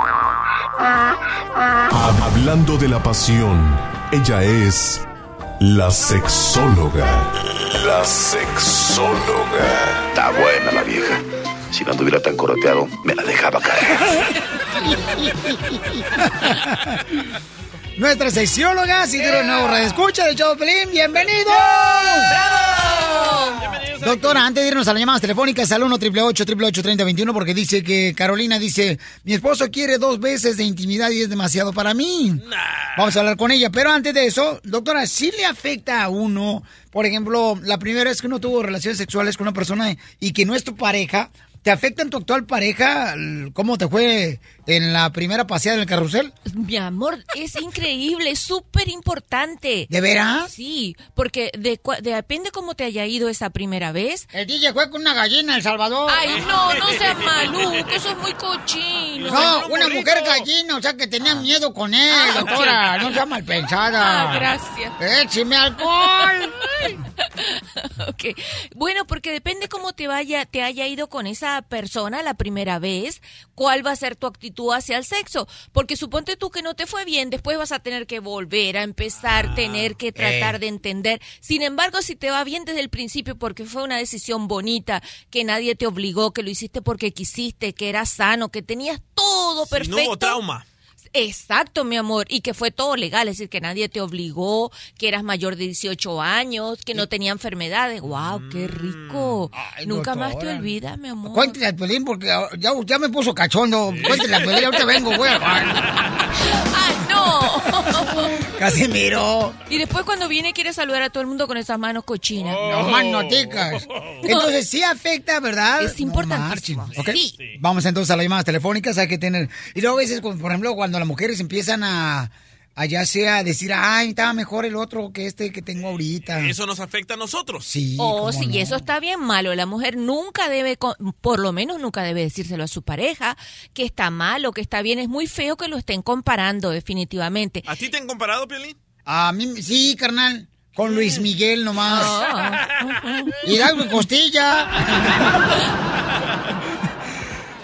Hablando de la pasión, ella es la sexóloga. La sexóloga. Está buena la vieja. Si no anduviera tan coroteado, me la dejaba caer. Nuestra sexióloga, Cinturón Nuevo Radio Escucha de Choplin, bienvenido. Doctora, antes de irnos a las llamadas telefónicas al 1 888 3021 porque dice que Carolina dice, mi esposo quiere dos veces de intimidad y es demasiado para mí. Vamos a hablar con ella, pero antes de eso, doctora, ¿sí le afecta a uno, por ejemplo, la primera vez que uno tuvo relaciones sexuales con una persona y que no es tu pareja, ¿te afecta en tu actual pareja? ¿Cómo te fue en la primera paseada en el carrusel? Mi amor, es increíble, es súper importante. ¿De veras? Sí, porque de, cua- depende cómo te haya ido esa primera vez. El DJ fue con una gallina en El Salvador. Ay, no, no seas maluco, eso es muy cochino. No, una mujer gallina, o sea que tenía miedo con él, Ah, doctora. No sea mal pensada. Ah, gracias. Écheme alcohol. Ok. Bueno, porque depende cómo te vaya, te haya ido con esa persona la primera vez, cuál va a ser tu actitud hacia el sexo. Porque suponte tú que no te fue bien, después vas a tener que volver a empezar, tener que tratar eh. de entender. Sin embargo, si te va bien desde el principio porque fue una decisión bonita, que nadie te obligó, que lo hiciste porque quisiste, que era sano, que tenías todo Si perfecto. no hubo trauma. Exacto, mi amor, y que fue todo legal, es decir, que nadie te obligó, que eras mayor de 18 años, que no tenía enfermedades. ¡Wow, qué rico! Nunca más te olvidas, mi amor. Cuéntale a Pelín porque ya, ya me puso cachondo. Cuéntale a Pelín, ahorita vengo, güey. Casi miro. Y después cuando viene quiere saludar a todo el mundo con esas manos cochinas. No más noticas. Entonces sí afecta, ¿verdad? Es importantísimo. No marchen, ¿ok? Sí. Vamos entonces a las llamadas telefónicas, hay que tener... Y luego a veces, por ejemplo, cuando las mujeres empiezan a, a ya sea decir, ay, estaba mejor el otro que este que tengo ahorita. Eso nos afecta a nosotros. Sí. Oh, sí, y eso está bien malo. La mujer nunca debe, por lo menos nunca debe decírselo a su pareja, que está mal o que está bien. Es muy feo que lo estén comparando, definitivamente. ¿A ti te han comparado, Piolín? A mí, sí, carnal. Con Luis Miguel nomás. Ah. Hidalgo y Costilla.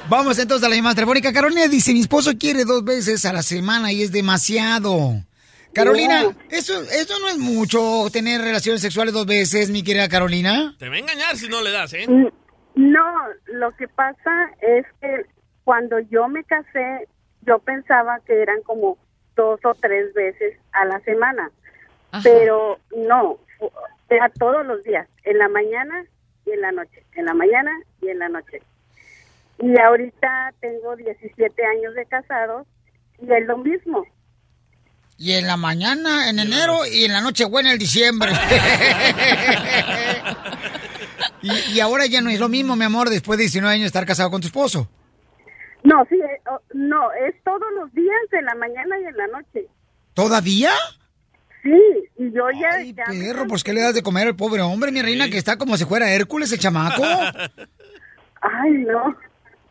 Vamos entonces a la llamada telefónica. Carolina dice, mi esposo quiere dos veces a la semana y es demasiado. Carolina, eso, eso no es mucho tener relaciones sexuales dos veces, mi querida Carolina. Te va a engañar si no le das, ¿eh? No, lo que pasa es que cuando yo me casé, yo pensaba que eran como dos o tres veces a la semana, pero no, era todos los días, en la mañana y en la noche, en la mañana y en la noche. Y ahorita tengo 17 años de casado y es lo mismo. Y en la mañana, en enero, y en la noche buena, en diciembre. y, y ahora ya no es lo mismo, mi amor, después de 19 años de estar casado con tu esposo. No, sí, eh, oh, no, es todos los días, en la mañana y en la noche. ¿Todavía? Sí, y yo ya... ya me Perro, pues ¿qué le das de comer al pobre hombre, mi reina, que está como si fuera Hércules, el chamaco? Ay, no.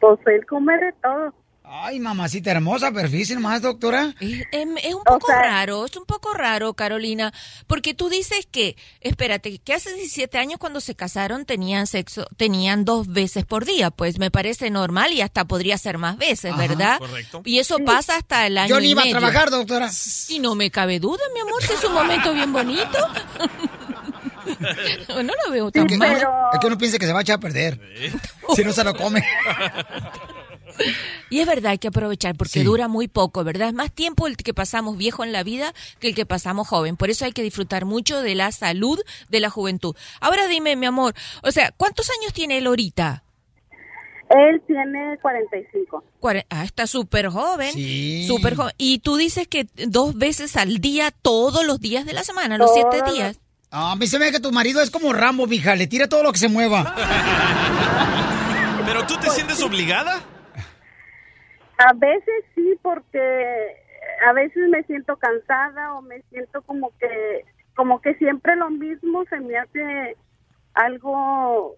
Pues él come de todo. Ay, mamacita hermosa, pero fíjese nomás, doctora. Es, em, es un poco raro, es un poco raro, Carolina, porque tú dices que, espérate, que hace 17 años cuando se casaron tenían sexo, tenían dos veces por día, pues me parece normal y hasta podría ser más veces, Ajá, ¿verdad? correcto. Y eso pasa hasta el año Yo ni y iba a trabajar, doctora. Y no me cabe duda, mi amor, si es un momento bien bonito. no lo veo tan Es que, mal. es que uno piensa que se va a echar a perder. Si no se lo come. Y es verdad, hay que aprovechar porque Sí. dura muy poco, ¿verdad? Es más tiempo el que pasamos viejo en la vida que el que pasamos joven. Por eso hay que disfrutar mucho de la salud de la juventud. Ahora dime, mi amor, o sea, ¿cuántos años tiene él ahorita? Él tiene 45. Cuare- Ah, está súper joven. Sí. Súper joven. Y tú dices que dos veces al día, todos los días de la semana, los Todos siete días. Ah, a mí se me ve que tu marido es como Rambo, mija, le tira todo lo que se mueva. ¿Pero tú te sientes obligada? A veces sí, porque a veces me siento cansada o me siento como que, como que siempre lo mismo se me hace algo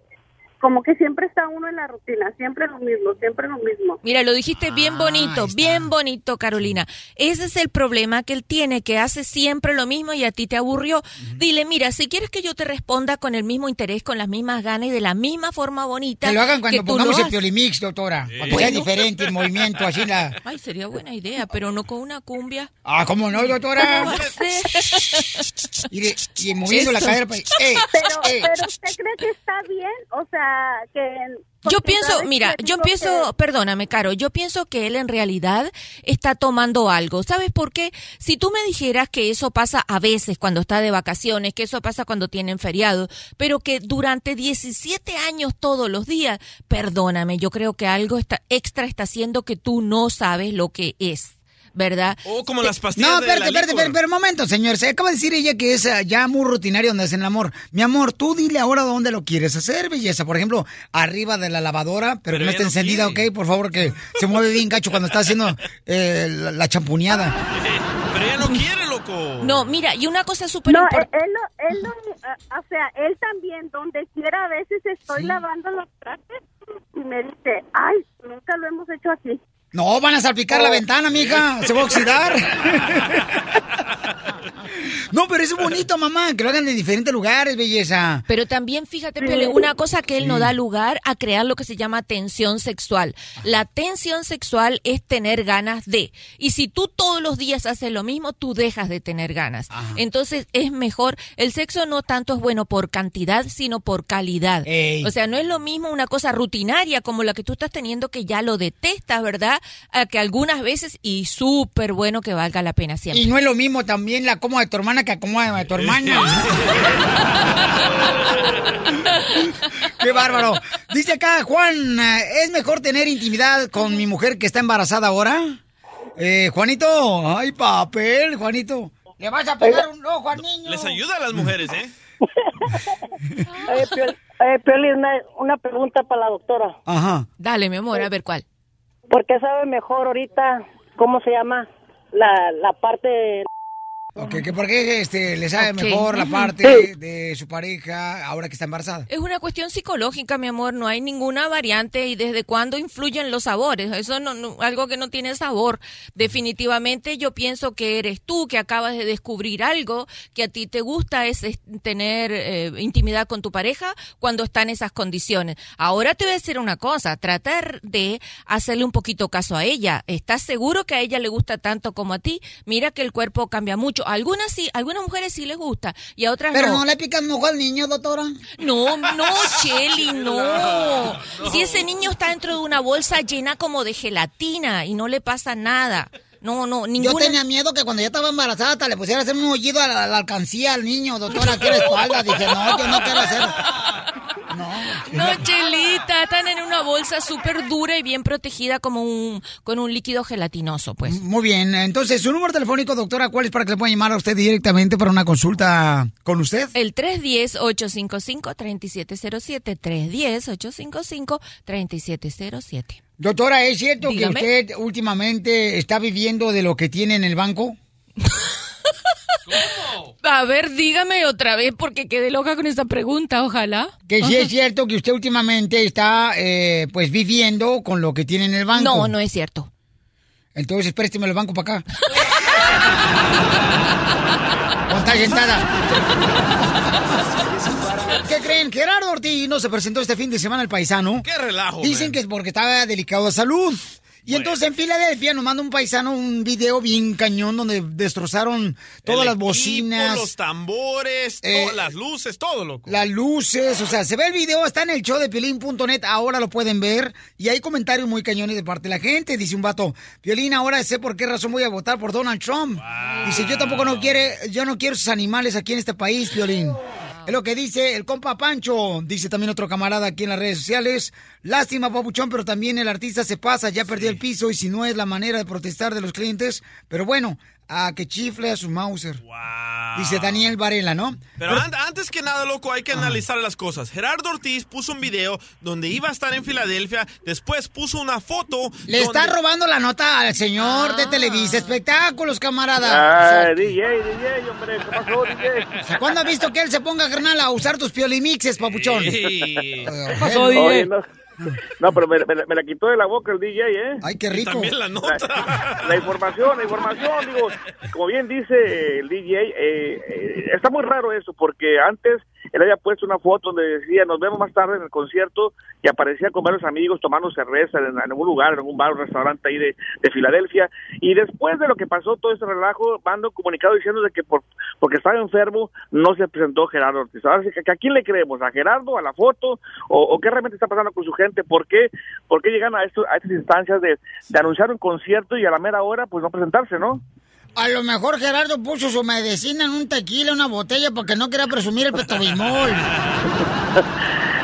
como que siempre está uno en la rutina, siempre lo mismo, siempre lo mismo. Mira, lo dijiste bien bonito, bien bonito, Carolina. Ese es el problema que él tiene, que hace siempre lo mismo y a ti te aburrió. Dile, mira, si quieres que yo te responda con el mismo interés, con las mismas ganas y de la misma forma bonita. Que lo hagan cuando que pongamos el. Piolimix, doctora. Para que sea diferente el movimiento, así la... Ay, sería buena idea, pero no con una cumbia. Ah, ¿cómo no, doctora? ¿Cómo va a ser? Y, de- y moviendo la cadera. pa- ¡Eh! Pero, ¡Eh! pero usted cree que está bien, o sea, que... Yo pienso, mira, yo pienso, perdóname, Caro, yo pienso que él en realidad está tomando algo. ¿Sabes por qué? Si tú me dijeras que eso pasa a veces cuando está de vacaciones, que eso pasa cuando tienen feriado, pero que durante 17 años todos los días, perdóname, yo creo que algo está, extra está haciendo que tú no sabes lo que es. ¿Verdad? O como las pastillas No, espérate, espérate, espérate, pero un momento, señor. Se acaba de decir ella que es ah, ya muy rutinario donde hacen el amor. Mi amor, tú dile ahora dónde lo quieres hacer, belleza. Por ejemplo, arriba de la lavadora, pero, Pero que no esté no encendida, quiere. ¿ok? Por favor, que se mueve bien gacho cuando está haciendo eh, la, la champuneada. Pero ella no quiere, loco. No, mira, y una cosa súper No, él, importante. él, lo- él lo- ah, o sea, él también, donde quiera, a veces estoy lavando los trastes y me dice, ay, nunca lo hemos hecho así. No, van a salpicar la Oh. ventana, mija. Se va a oxidar. no, pero es bonito, mamá, que lo hagan en diferentes lugares, belleza. Pero también fíjate, Piolín, una cosa que él no da lugar a crear lo que se llama tensión sexual. La tensión sexual es tener ganas de. Y si tú todos los días haces lo mismo, tú dejas de tener ganas. Entonces es mejor, el sexo no tanto es bueno por cantidad, sino por calidad. O sea, no es lo mismo una cosa rutinaria como la que tú estás teniendo que ya lo detestas, ¿verdad? A que algunas veces y súper bueno que valga la pena siempre. Y no es lo mismo también la coma de tu hermana que la coma de tu hermana. ¡Qué bárbaro! Dice acá, Juan, eh, ¿es mejor tener intimidad con mi mujer que está embarazada ahora? Eh, Juanito, ay, papel, Juanito. ¿Le vas a pegar un ojo al niño? Les ayuda a las mujeres, ¿eh? Eh, eh, Piolín, una, una pregunta para la doctora. Ajá. Dale, mi amor, a ver cuál. ¿Por qué sabe mejor ahorita cómo se llama la, la parte? Ok, que por qué este, le sabe mejor la parte de su pareja ahora que está embarazada. Es una cuestión psicológica, mi amor. No hay ninguna variante y desde cuándo influyen los sabores. Eso no, no- algo que no tiene sabor. Definitivamente yo pienso que eres tú que acabas de descubrir algo que a ti te gusta es, es tener eh, intimidad con tu pareja cuando está en esas condiciones. Ahora te voy a decir una cosa. Tratar de hacerle un poquito caso a ella. ¿Estás seguro que a ella le gusta tanto como a ti? Mira que el cuerpo cambia mucho. A algunas sí, a algunas mujeres sí les gusta y a otras Pero no. no le pican un ojo al niño, doctora. No, no, Cheli, no. Si ese niño está dentro de una bolsa llena como de gelatina y no le pasa nada. No, no, ninguna. Yo tenía miedo que cuando ya estaba embarazada hasta le pusiera a hacer un hoyido a la, a la alcancía al niño, doctora, aquí la espalda. Dije, no, yo no quiero hacer. No, Chelita, están en una bolsa súper dura y bien protegida como un, con un líquido gelatinoso, pues. Muy bien, entonces, su número telefónico, doctora, ¿cuál es para que le puedan llamar a usted directamente para una consulta con usted? El 310-855-3707. 310-855-3707. Doctora, ¿es cierto Dígame. que usted últimamente está viviendo de lo que tiene en el banco? A ver, dígame otra vez porque quedé loca con esta pregunta, ojalá. Que sí Ajá. es cierto que usted últimamente está, eh, pues, viviendo con lo que tiene en el banco. No, no es cierto. Entonces, présteme el banco para acá. ¿O está sentada? ¿Qué creen? Gerardo Ortiz no se presentó este fin de semana al paisano. ¡Qué relajo! Dicen que es porque estaba delicado de salud. Y entonces en Filadelfia nos manda un paisano un video bien cañón donde destrozaron todas El las equipo, bocinas. los tambores, Eh, to- las luces, todo, loco. Las luces, o sea, se ve el video, está en el show de Piolín.net, ahora lo pueden ver. Y hay comentarios muy cañones de parte de la gente. Dice un vato, Piolín, ahora sé por qué razón voy a votar por Donald Trump. Dice, yo tampoco no quiere, yo no quiero esos animales aquí en este país, Piolín. Es lo que dice el compa Pancho. Dice también otro camarada aquí en las redes sociales. Lástima, papuchón, pero también el artista se pasa, ya perdió el piso y si no es la manera de protestar de los clientes. Pero bueno, a que chifle a su Mauser. Dice Daniel Varela, ¿no? Pero an- antes que nada, loco, hay que analizar las cosas. Gerardo Ortiz puso un video donde iba a estar en Filadelfia, después puso una foto. Le está donde- robando la nota al señor de Televisa Espectáculos, camarada. Ah, O sea, DJ, DJ, hombre, ¿qué pasó, DJ? o sea, ¿Cuándo ha visto que él se ponga, carnal, a usar tus piolimixes, papuchón? Sí. ¿Qué pasó, Oye, no, no, pero me, me- me la quitó de la boca el DJ, ¿eh? Ay, qué rico. También la nota. La, la información, la información, digo, como bien dice el DJ, eh, eh, está muy raro eso, porque antes él había puesto una foto donde decía, nos vemos más tarde en el concierto, y aparecía con varios amigos tomando cerveza en, algún lugar, en algún bar o restaurante ahí de, de Filadelfia, y después de lo que pasó, todo ese relajo, mando un comunicado diciendo de que por, porque estaba enfermo, no se presentó Gerardo Ortiz. Ahora sí, ¿a quién le creemos? ¿A Gerardo, a la foto? ¿O, o qué realmente está pasando con su gente? ¿Por qué, por qué llegan a, esto, a estas instancias de, de anunciar un concierto y a la mera hora, pues no presentarse, ¿no? A lo mejor Gerardo puso su medicina en un tequila, una botella, porque no quería presumir el petobimol.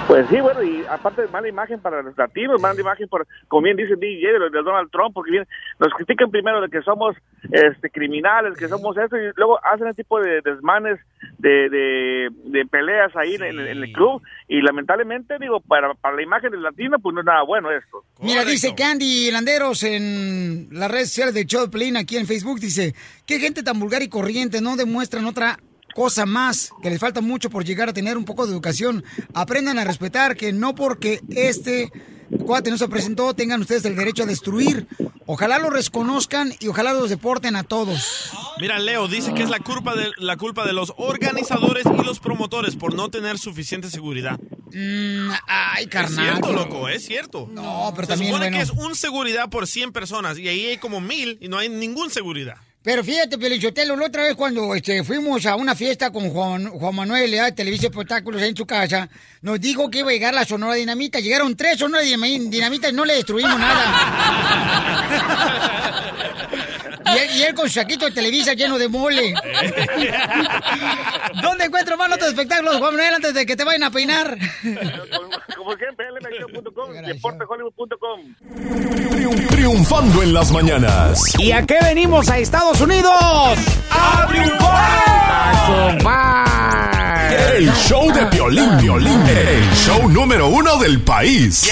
Pues sí, bueno, y aparte de mala imagen para los latinos, mala imagen por, como bien dice el DJ de, de Donald Trump, porque bien, nos critican primero de que somos este criminales, que somos esto, y luego hacen ese tipo de desmanes, de, de, de peleas ahí en, el- en el club, y lamentablemente, digo, para, para la imagen del latino, pues no es nada bueno esto. Mira, dice Candy Landeros en las redes sociales de Pelín aquí en Facebook, dice, qué gente tan vulgar y corriente, no demuestran otra cosa más, que les falta mucho por llegar a tener un poco de educación. Aprendan a respetar que no porque este cuate no se presentó, tengan ustedes el derecho a destruir. Ojalá lo reconozcan y ojalá los deporten a todos. Mira, Leo dice que es la culpa de la culpa de los organizadores y los promotores por no tener suficiente seguridad. Mm, ay, Es carnal. cierto, pero- loco, es cierto. No, pero Se también, supone bueno. que es un seguridad por 100 personas y ahí hay como mil y no hay ningún seguridad. Pero fíjate, Pelichotelo, la otra vez cuando este, fuimos a una fiesta con Juan, Juan Manuel de Televisa Espectáculos en su casa, nos dijo que iba a llegar la Sonora Dinamita. Llegaron tres Sonora Dinami- Dinamita y no le destruimos nada. y, él, y él con su saquito de Televisa lleno de mole. ¿Dónde encuentro más notas de espectáculos, Juan Manuel, antes de que te vayan a peinar? Como siempre, lmshow.com, deportehollywood.com. Triun- triunfando en las mañanas. ¿Y a qué venimos a Estados Unidos? ¡A triunfar! El show de Piolín, Piolín. El show número uno del país.